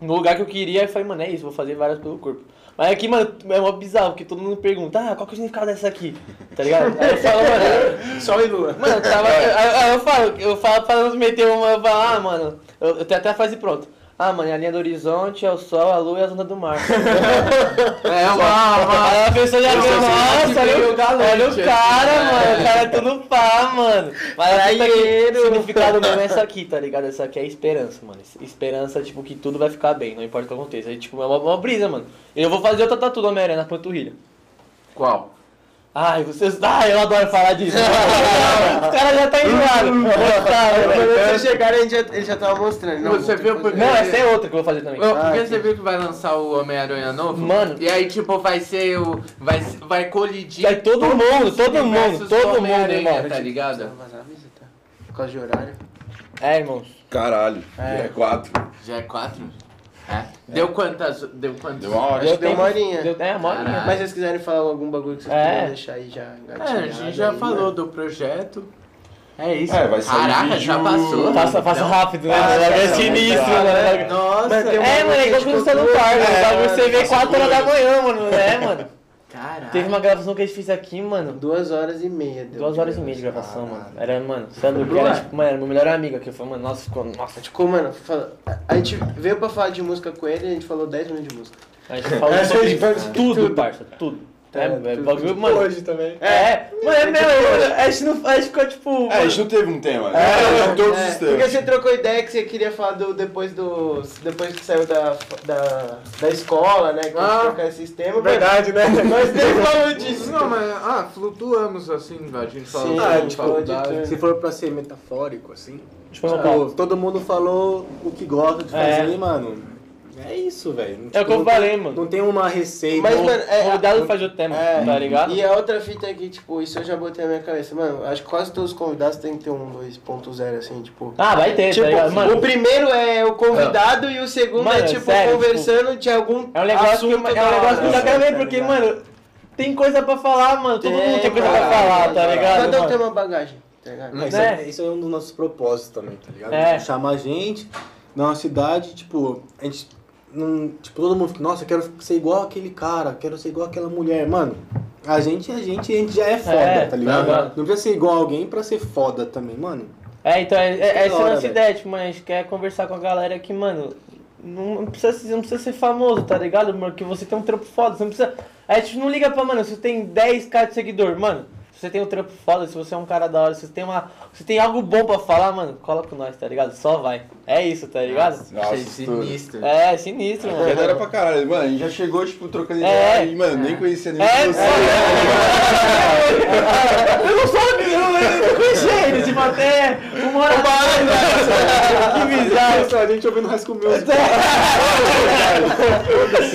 no lugar que eu queria, e falei, mano, é isso, vou fazer várias pelo corpo. Mas aqui, mano, é mó bizarro, porque todo mundo pergunta, ah, qual que é o significado dessa aqui? Tá ligado? Aí eu falo, mano, Sol e lua. Mano, eu tava. <laughs> Aí aí eu falo, eu falo pra não meter uma, eu falo, ah, mano, eu, eu tenho até a frase pronta. Ah, mano, a linha do horizonte é o sol, a lua e a zona do mar. <laughs> É uma. uma... Aí a pessoa já vê, sou nossa, sempre olha o, galante, olha o assim, cara, né? mano, o cara é tudo pá, mano. Mas a fita que o <laughs> significado <laughs> mesmo é essa aqui, tá ligado? Essa aqui é esperança, mano. Esperança, tipo, que tudo vai ficar bem, não importa o que aconteça. Aí, tipo, é uma, uma brisa, mano. E eu vou fazer outra tatu do Homem-Aranha na panturrilha. Qual? Ai, vocês. Ai, eu adoro falar disso. <laughs> Os caras já tá enjoado. Cara, Quando vocês chegaram, ele já, ele já tava mostrando. Não, Você viu porque- Não, essa é outra que eu vou fazer também. Ah, porque você viu que vai lançar o Homem-Aranha novo? Mano. E aí, tipo, vai ser o. Vai, vai colidir. Vai todo todos mundo, os todo mundo, todo do mundo, irmão. Tá ligado? Visita. Por causa de horário. É, irmãos. Caralho, É. é quatro. Já é quatro? É. Deu quantas. Deu quantas? Deu uma hora. Acho que deu uma horinha. Deu, é, uma horinha. Mas se vocês quiserem falar algum bagulho que vocês É. queriam deixar aí já É, a gente já aí, falou mano. do projeto. É isso. É, vai sair Caraca, vídeo- já passou. Passa, passa Não. rápido, né? Ah? É passa sinistro, né? Nossa. É, mano, é igual quando você parque, é, o bagulho você vê passa 4 horas da manhã, mano. É, mano. Caralho. Teve uma gravação que a gente fez aqui, mano. Duas horas e meia. deu Duas horas e meia de gravação, Caralho. mano. Era, mano, você é louco, era tipo, mano, era meu melhor amigo aqui. Eu falei, mano, nossa, ficou, nossa, tipo, Ficou, mano, fala- a gente veio pra falar de música com ele e a gente falou 10 minutos de música. a gente falou <laughs> É, sobre tudo. parça, tudo. É, É, é, bagulho, mano. Hoje também. É, mano, é mesmo, mano, a gente não, a gente ficou tipo. É, a gente não teve um tema, né? É, todos É, os porque temas. você trocou ideia que você queria falar do, depois do. Depois que saiu da, da, da escola, né? Que a gente Ah, trocar esses temas. Verdade, né? mas Nós nem falamos disso. Não, mas, ah, flutuamos assim, a gente falou Sim, sobre a gente falou de faculdade. tudo. Se for pra ser metafórico, assim, Tipo, tipo, todo mundo falou o que gosta de É. fazer, mano. É isso, velho. Não- É o que eu não- falei, mano. Não tem uma receita. Mas, ou- mano, é, O convidado faz o tema, É, tá ligado? E a outra fita é que, tipo, isso eu já botei na minha cabeça. Mano, acho que quase todos os convidados tem que ter um 2.0, assim, tipo. Ah, vai ter, Tipo, tá ligado? Mano, o primeiro é o convidado e o segundo Mano, é, tipo, sério, conversando de algum é um negócio, que, assunto é um negócio que eu já quero ver, tá porque, ligado? mano, tem coisa pra falar, mano. Todo Tem, mundo tem coisa pra falar, tá Cada ligado? um tem uma bagagem, tá ligado? Mas né? isso, é, isso é um dos nossos propósitos também, tá ligado? É. Tipo, Chamar a gente na cidade, tipo, a gente. Não, tipo, todo mundo fica, nossa, eu quero ser igual aquele cara, quero ser igual aquela mulher. Mano, a gente, a gente, a gente já é foda, É, tá ligado? tá. Não precisa ser igual alguém pra ser foda também, mano. É, então, é, é, é essa Da a nossa ideia, tipo, mano, a gente quer conversar com a galera que, mano, não precisa, não precisa ser famoso, tá ligado? Mano, que você tem um trampo foda, você não precisa... A gente não liga pra, mano, se você tem 10k de seguidor, mano, se você tem um trampo foda, se você é um cara da hora, se você tem uma... Se tem algo bom pra falar, mano, cola com nós, tá ligado? Só vai. É isso, tá ligado? Nossa, Achei sinistro. É, sinistro, Porque era mano. pra caralho. Mano, a gente já chegou, tipo, trocando É. ideia e, mano, nem conhecia nem É, você. <laughs> Eu não sabia, eu não- eu conheci ele, tipo, até uma hora atrás. Que bizarro. A gente ouvindo High School Music.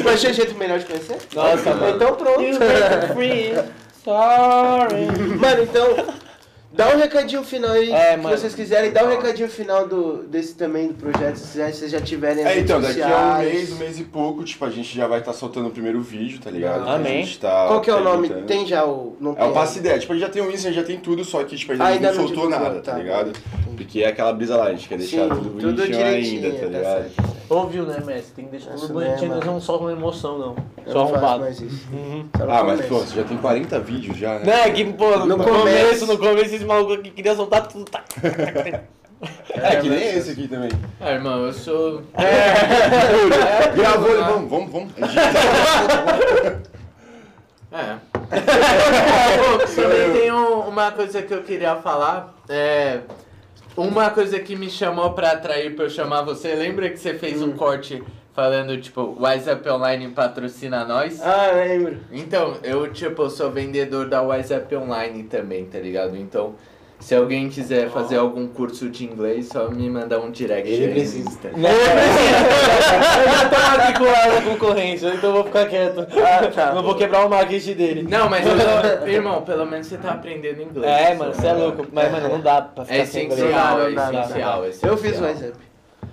Mas tinha jeito melhor de conhecer? Nossa, mano. Então pronto. Free. Sorry. Mano, então, dá um recadinho final aí, É, se mano. vocês quiserem, dá um recadinho final do, desse também do projeto, se já- vocês já tiverem as É, então, redes daqui a um sociais. mês, um mês e pouco, tipo, a gente já vai estar soltando o primeiro vídeo, tá ligado? Amém. A gente tá Qual que é o nome? tentando. Tem já o... Não É tem o passe ideia. Tipo, a gente já tem o Insta, a gente já tem tudo, só que tipo, a gente Ah, ainda não não soltou divulgou, nada, tá, tá. ligado? Porque é aquela brisa lá, a gente quer deixar Sim, tudo tudo bonitinho direitinho, ainda, tá tá ligado? certo. Ouviu, né, mestre? Tem que deixar Isso tudo bonitinho, não só com emoção, não. Eu Só não arrombado. mais isso. Uhum. Só Ah, mas pô, você já tem 40 vídeos já, né? Não, é que, pô, no, No começo, começo. no começo, esse maluco aqui queria soltar tudo. Tá. É, que nem esse aqui também. Ah, irmão, eu sou. <laughs> Gravou, ele, vamos, vamos, vamos. É. <laughs> Pô, também tem um- uma coisa que eu queria falar. É. Uma coisa que me chamou pra atrair pra eu chamar você. Lembra que você fez um corte falando, tipo, Wise Up Online patrocina nós? Ah, lembro. Então, eu, tipo, sou vendedor da Wise Up Online também, tá ligado? Então, se alguém quiser fazer algum curso de inglês, só me mandar um direct Ele precisa. Não <laughs> precisa. Eu já tô matriculado na concorrência, então eu vou ficar quieto. Ah, tá. Não vou quebrar o marketing dele. Não, mas, eu- <laughs> irmão, pelo menos você tá aprendendo inglês. É, mano, você é louco. Mas, mano, não dá pra ficar É sem essencial, é essencial, é Eu fiz o WhatsApp.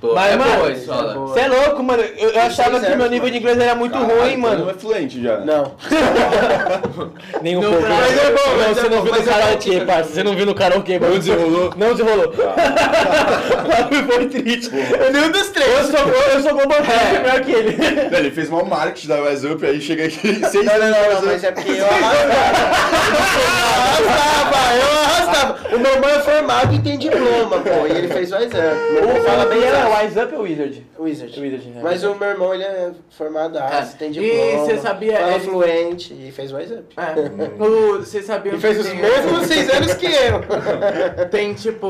Pô, Mas, é mano. Você é louco, mano. Eu, eu achava que meu nível de inglês era muito ruim, Não mano. é fluente já. Não. <laughs> Nem um Não, pouco. mas é bom, Não, mas você é não bom, viu no é karaokê, parça. Você não viu no karaokê, mano. Não desenrolou? Não desenrolou. <laughs> Foi triste. Nenhum dos três. Eu sou, eu sou bom melhor que ele. Não, Ele fez mal marketing da Wise Up, aí chega aqui <laughs> seis Não, não, não, não, mas é porque eu arrastava. eu arrastava. O meu irmão é formado e tem diploma, pô. E ele fez o. Meu irmão fala bem era. Wise Up ou Wizard? Wizard. Wizard, é. Mas o meu irmão, ele é formado Ah, ah, tem e diploma. você sabia- Fala é- fluente e fez o WhatsApp. É. O- Você sabia E fez os mesmos <laughs> seis anos que eu. <laughs> Tem, tipo,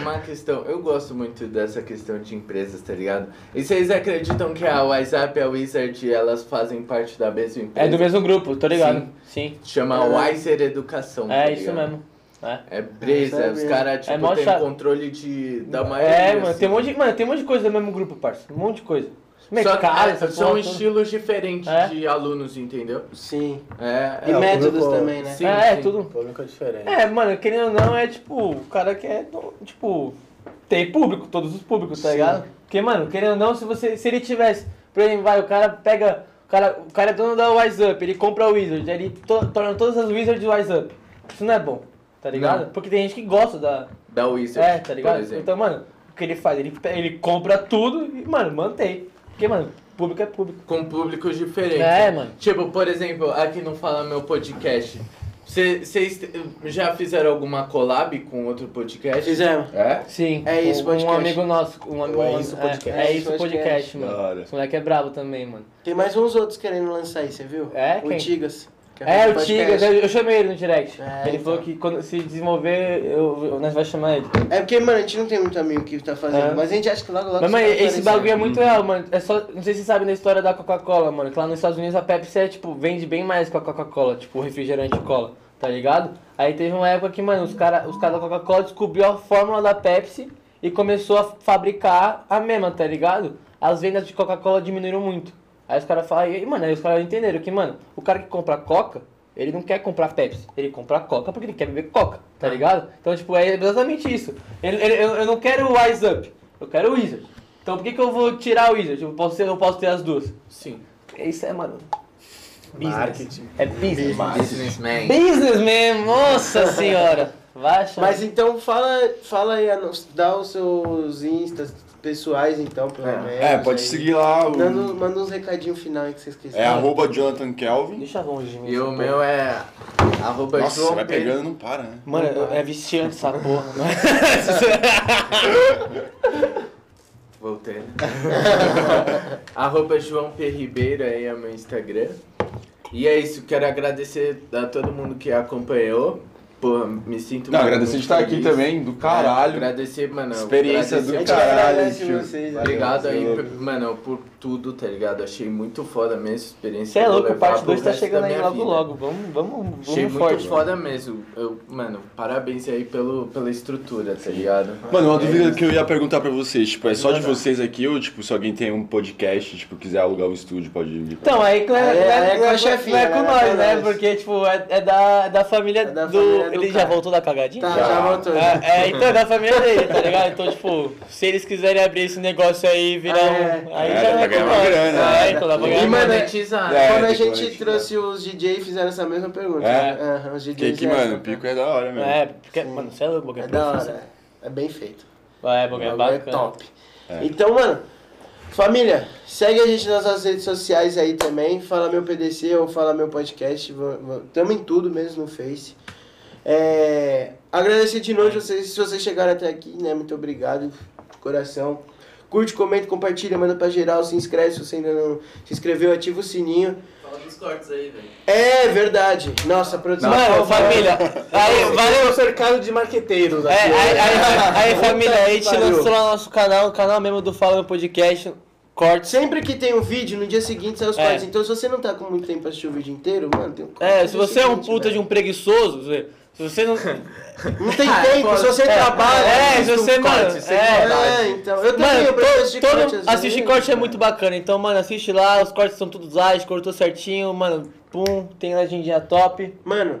uma questão. Eu gosto muito dessa questão de empresas, tá ligado? E vocês acreditam que a WhatsApp e a Wizard elas fazem parte da mesma empresa? É do mesmo grupo, tô ligado. Sim. Chama Wiser Educação. tá É isso ligado? mesmo. É. É brisa, Não os caras, É tipo, mó tem chato. controle de, da maioria. É, mano, assim. tem um monte de, mano, tem um monte de coisa do mesmo grupo, parça. Um monte de coisa. Só- Mercado, é, essa são estilos diferentes É. de alunos, entendeu? Sim. É, E É, o métodos público- também, né? Sim, é, sim. tudo. Público é diferente. É, mano, querendo ou não, é tipo, o cara quer, tipo, tem público, todos os públicos, tá Sim. ligado? Porque, mano, querendo ou não, se você, se ele tivesse, por exemplo, vai, o cara pega, o cara, o cara é dono da Wise Up, ele compra a Wizard, ele to- torna todas as Wizards Wise Up. Isso não é bom, tá ligado? Não. Porque tem gente que gosta da, da Wizard, É, tá ligado? Então, mano, o que ele faz? Ele, ele compra tudo e, mano, mantém. Porque, mano, público é público. Com públicos diferentes. É, mano. Tipo, por exemplo, aqui não fala meu podcast. Vocês já fizeram alguma collab com outro podcast? Fizemos. É? Sim. É isso, um, um podcast. amigo nosso. Um amigo, É isso, podcast. É, é isso, É podcast, podcast. mano. Esse moleque é brabo também, mano. Tem mais uns outros querendo lançar aí, você viu? É? O Quem? Tigas. É, o. Tigas, eu, eu chamei ele no direct. É, ele então. falou que quando se desenvolver, eu, eu- nós vai chamar ele. É porque, mano, a gente não tem muito amigo que tá fazendo, É. mas a gente acha que logo, logo... Mas, mano, esse bagulho é muito real, mano. É só, não sei se você sabe da história da Coca-Cola, mano. Que lá nos Estados Unidos a Pepsi é, tipo, vende bem mais que a Coca-Cola, tipo, refrigerante cola, tá ligado? Aí teve uma época que, mano, os caras os cara da Coca-Cola descobriu a fórmula da Pepsi e começou a fabricar a mesma, tá ligado? As vendas de Coca-Cola diminuíram muito. Aí os caras falam, e aí, mano, aí os caras entenderam que, mano, o cara que compra Coca, ele não quer comprar Pepsi, ele compra Coca porque ele quer beber Coca, tá ligado? Então, tipo, é exatamente isso. Ele, ele- eu, eu não quero o Wise Up, eu quero o Wizard. Então por que, que eu vou tirar o Wizard? Eu posso ter, eu posso ter as duas. Sim. Isso é, mano. Business. Marketing. É business. Businessman. Business mesmo, nossa senhora. Vai achar. Mas então fala, fala aí, dá os seus instas pessoais então, pelo menos. É, pode aí. seguir lá. O... Manda, manda uns recadinhos final aí que vocês quiserem. É arroba Jonathan Kelvin. Deixa longe de mim. E o porra. meu é arroba Nossa, João você vai pegando e não para, né? Mano, é viciante essa porra. né? <laughs> Voltei. né? <laughs> Arroba João P. Ribeiro aí é meu Instagram. E é isso, quero agradecer a todo mundo que acompanhou. Pô, me sinto Não, muito agradecer de estar aqui também, do caralho. É, agradecer, mano. Experiência agradecer do caralho, agradece tio. vocês. Obrigado aí, é mano, por tudo, tá ligado? Achei muito foda mesmo experiência. Você é louco, parte pro 2 tá chegando aí logo vida. logo. Vamos, vamos, vamos Achei muito forte. foda mesmo. Eu, mano, parabéns aí pelo, pela estrutura, tá ligado? Mano, uma É dúvida isso. que eu ia perguntar pra vocês, tipo, é só de vocês aqui ou, tipo, se alguém tem um podcast, tipo, quiser alugar um estúdio, pode vir? Então, aí é, é- é- é a é- chefinha, não é com né? nós, É né? Porque, tipo, é, é da, é da família É do. Família ele já cara. voltou da cagadinha? Tá, Já. já voltou. É, é, então é da família dele, tá ligado? Então, tipo, se eles quiserem abrir esse negócio aí e virar Ah, um. é. Aí É, já dá é ganhar uma grana, É, né? então dá pra E, ganhar E monetizar. É, Quando a que gente monetizar. trouxe os DJ fizeram essa mesma pergunta. É? Os Que DJs. aqui, essa, mano, o pico é da hora mesmo. É, porque, mano, você é louco, É é da hora. É bem feito. É, bagulho é bagulho é bacana. top. É. Então, mano, família, segue a gente nas nossas redes sociais aí também. Fala meu PDC ou fala meu podcast. Tamo em tudo mesmo no Face. É, agradecer de novo vocês, se vocês chegaram até aqui, né? Muito obrigado, de coração. Curte, comenta, compartilha, manda pra geral, se inscreve se você ainda não se inscreveu, ativa o sininho. Fala dos cortes aí, velho. É verdade. Nossa, a produção. Mano, família, aí, Valeu cercado de marqueteiros É, aqui. aí, aí, aí, família, a gente lançou lá no nosso canal, o canal mesmo do Fala Meu Podcast, cortes. Sempre que tem um vídeo, no dia seguinte sai os É. cortes. Então, se você não tá com muito tempo pra assistir o vídeo inteiro, mano, tem um corte É, no se você é um seguinte, puta de velho. um preguiçoso, se se você não. <laughs> Não tem Ah, tempo, pô, se você é, trabalha. é, se você, mano, corte, é. você- é, então. Eu também, Mano, eu preciso todo, corte assistir corte é muito bacana. Então, mano, assiste lá, os cortes são todos lá, cortou certinho, mano. Pum, tem legendinha top. Mano,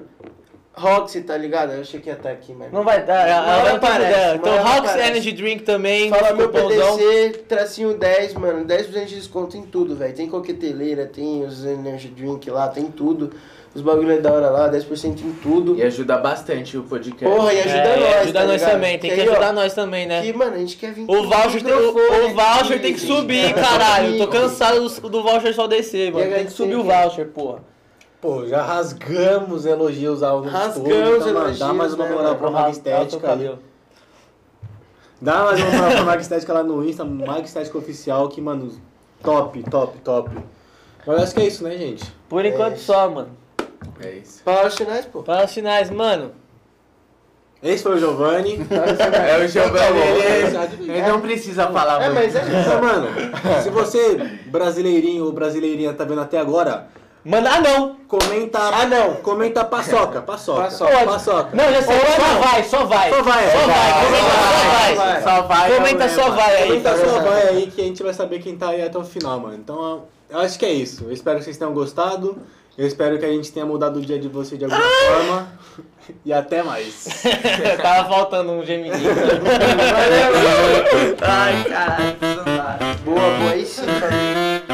Roxy, tá ligado? Eu achei que ia estar aqui, mas. Não vai dar, ela hora vai aparece, dela. Então, aparece. Energy Drink também. Fala meu. PDC, tracinho 10, mano. 10% de desconto em tudo, velho. Tem coqueteleira, tem os energy drink lá, tem tudo. Os bagulho é da hora lá, 10% em tudo. E ajuda bastante o podcast. Porra, e ajuda É, nós. ajuda tá nós ligado? também, tem que aí, ó, ajudar nós também, né? Que, mano, a gente quer vir O voucher, tem, o, o voucher tem que gente. subir, caralho. Tô <laughs> cansado do, do voucher só descer, mano. Tem que subir o voucher, porra. Pô, já rasgamos elogios ao Rasgamos estúdio, então, mano, elogios, Dá mais uma né, moral mano? pra Mag Estética cabelo. Dá mais uma moral pra Mag Estética lá no Insta, Mag Estética Oficial, que, mano, top, top, top. Mas acho que é isso, né, gente? Por enquanto só, mano. É isso. Palavras finais, pô. Para os finais, mano. Esse foi o Giovanni. <laughs> É o Giovanni, É, ele, ele não precisa falar É, muito. mas é Então, mano, se você, brasileirinho ou brasileirinha, tá vendo até agora, Mano, ah não! comenta. Ah, não. Comenta paçoca, paçoca. Paçoca. paçoca. Não, já sei, só vai, só vai. Só vai, Só só vai, vai, comenta só vai. vai. Só vai. Comenta é só vai aí. Comenta tá ligado? vai aí que a gente vai saber quem tá aí até o final, mano. Então, eu acho que é isso. Eu espero que vocês tenham gostado. Eu espero que a gente tenha mudado o dia de você de alguma ah! forma. E até mais. <laughs> Tava faltando um gemininho. Ai, caralho. Boa, boa. É isso, cara.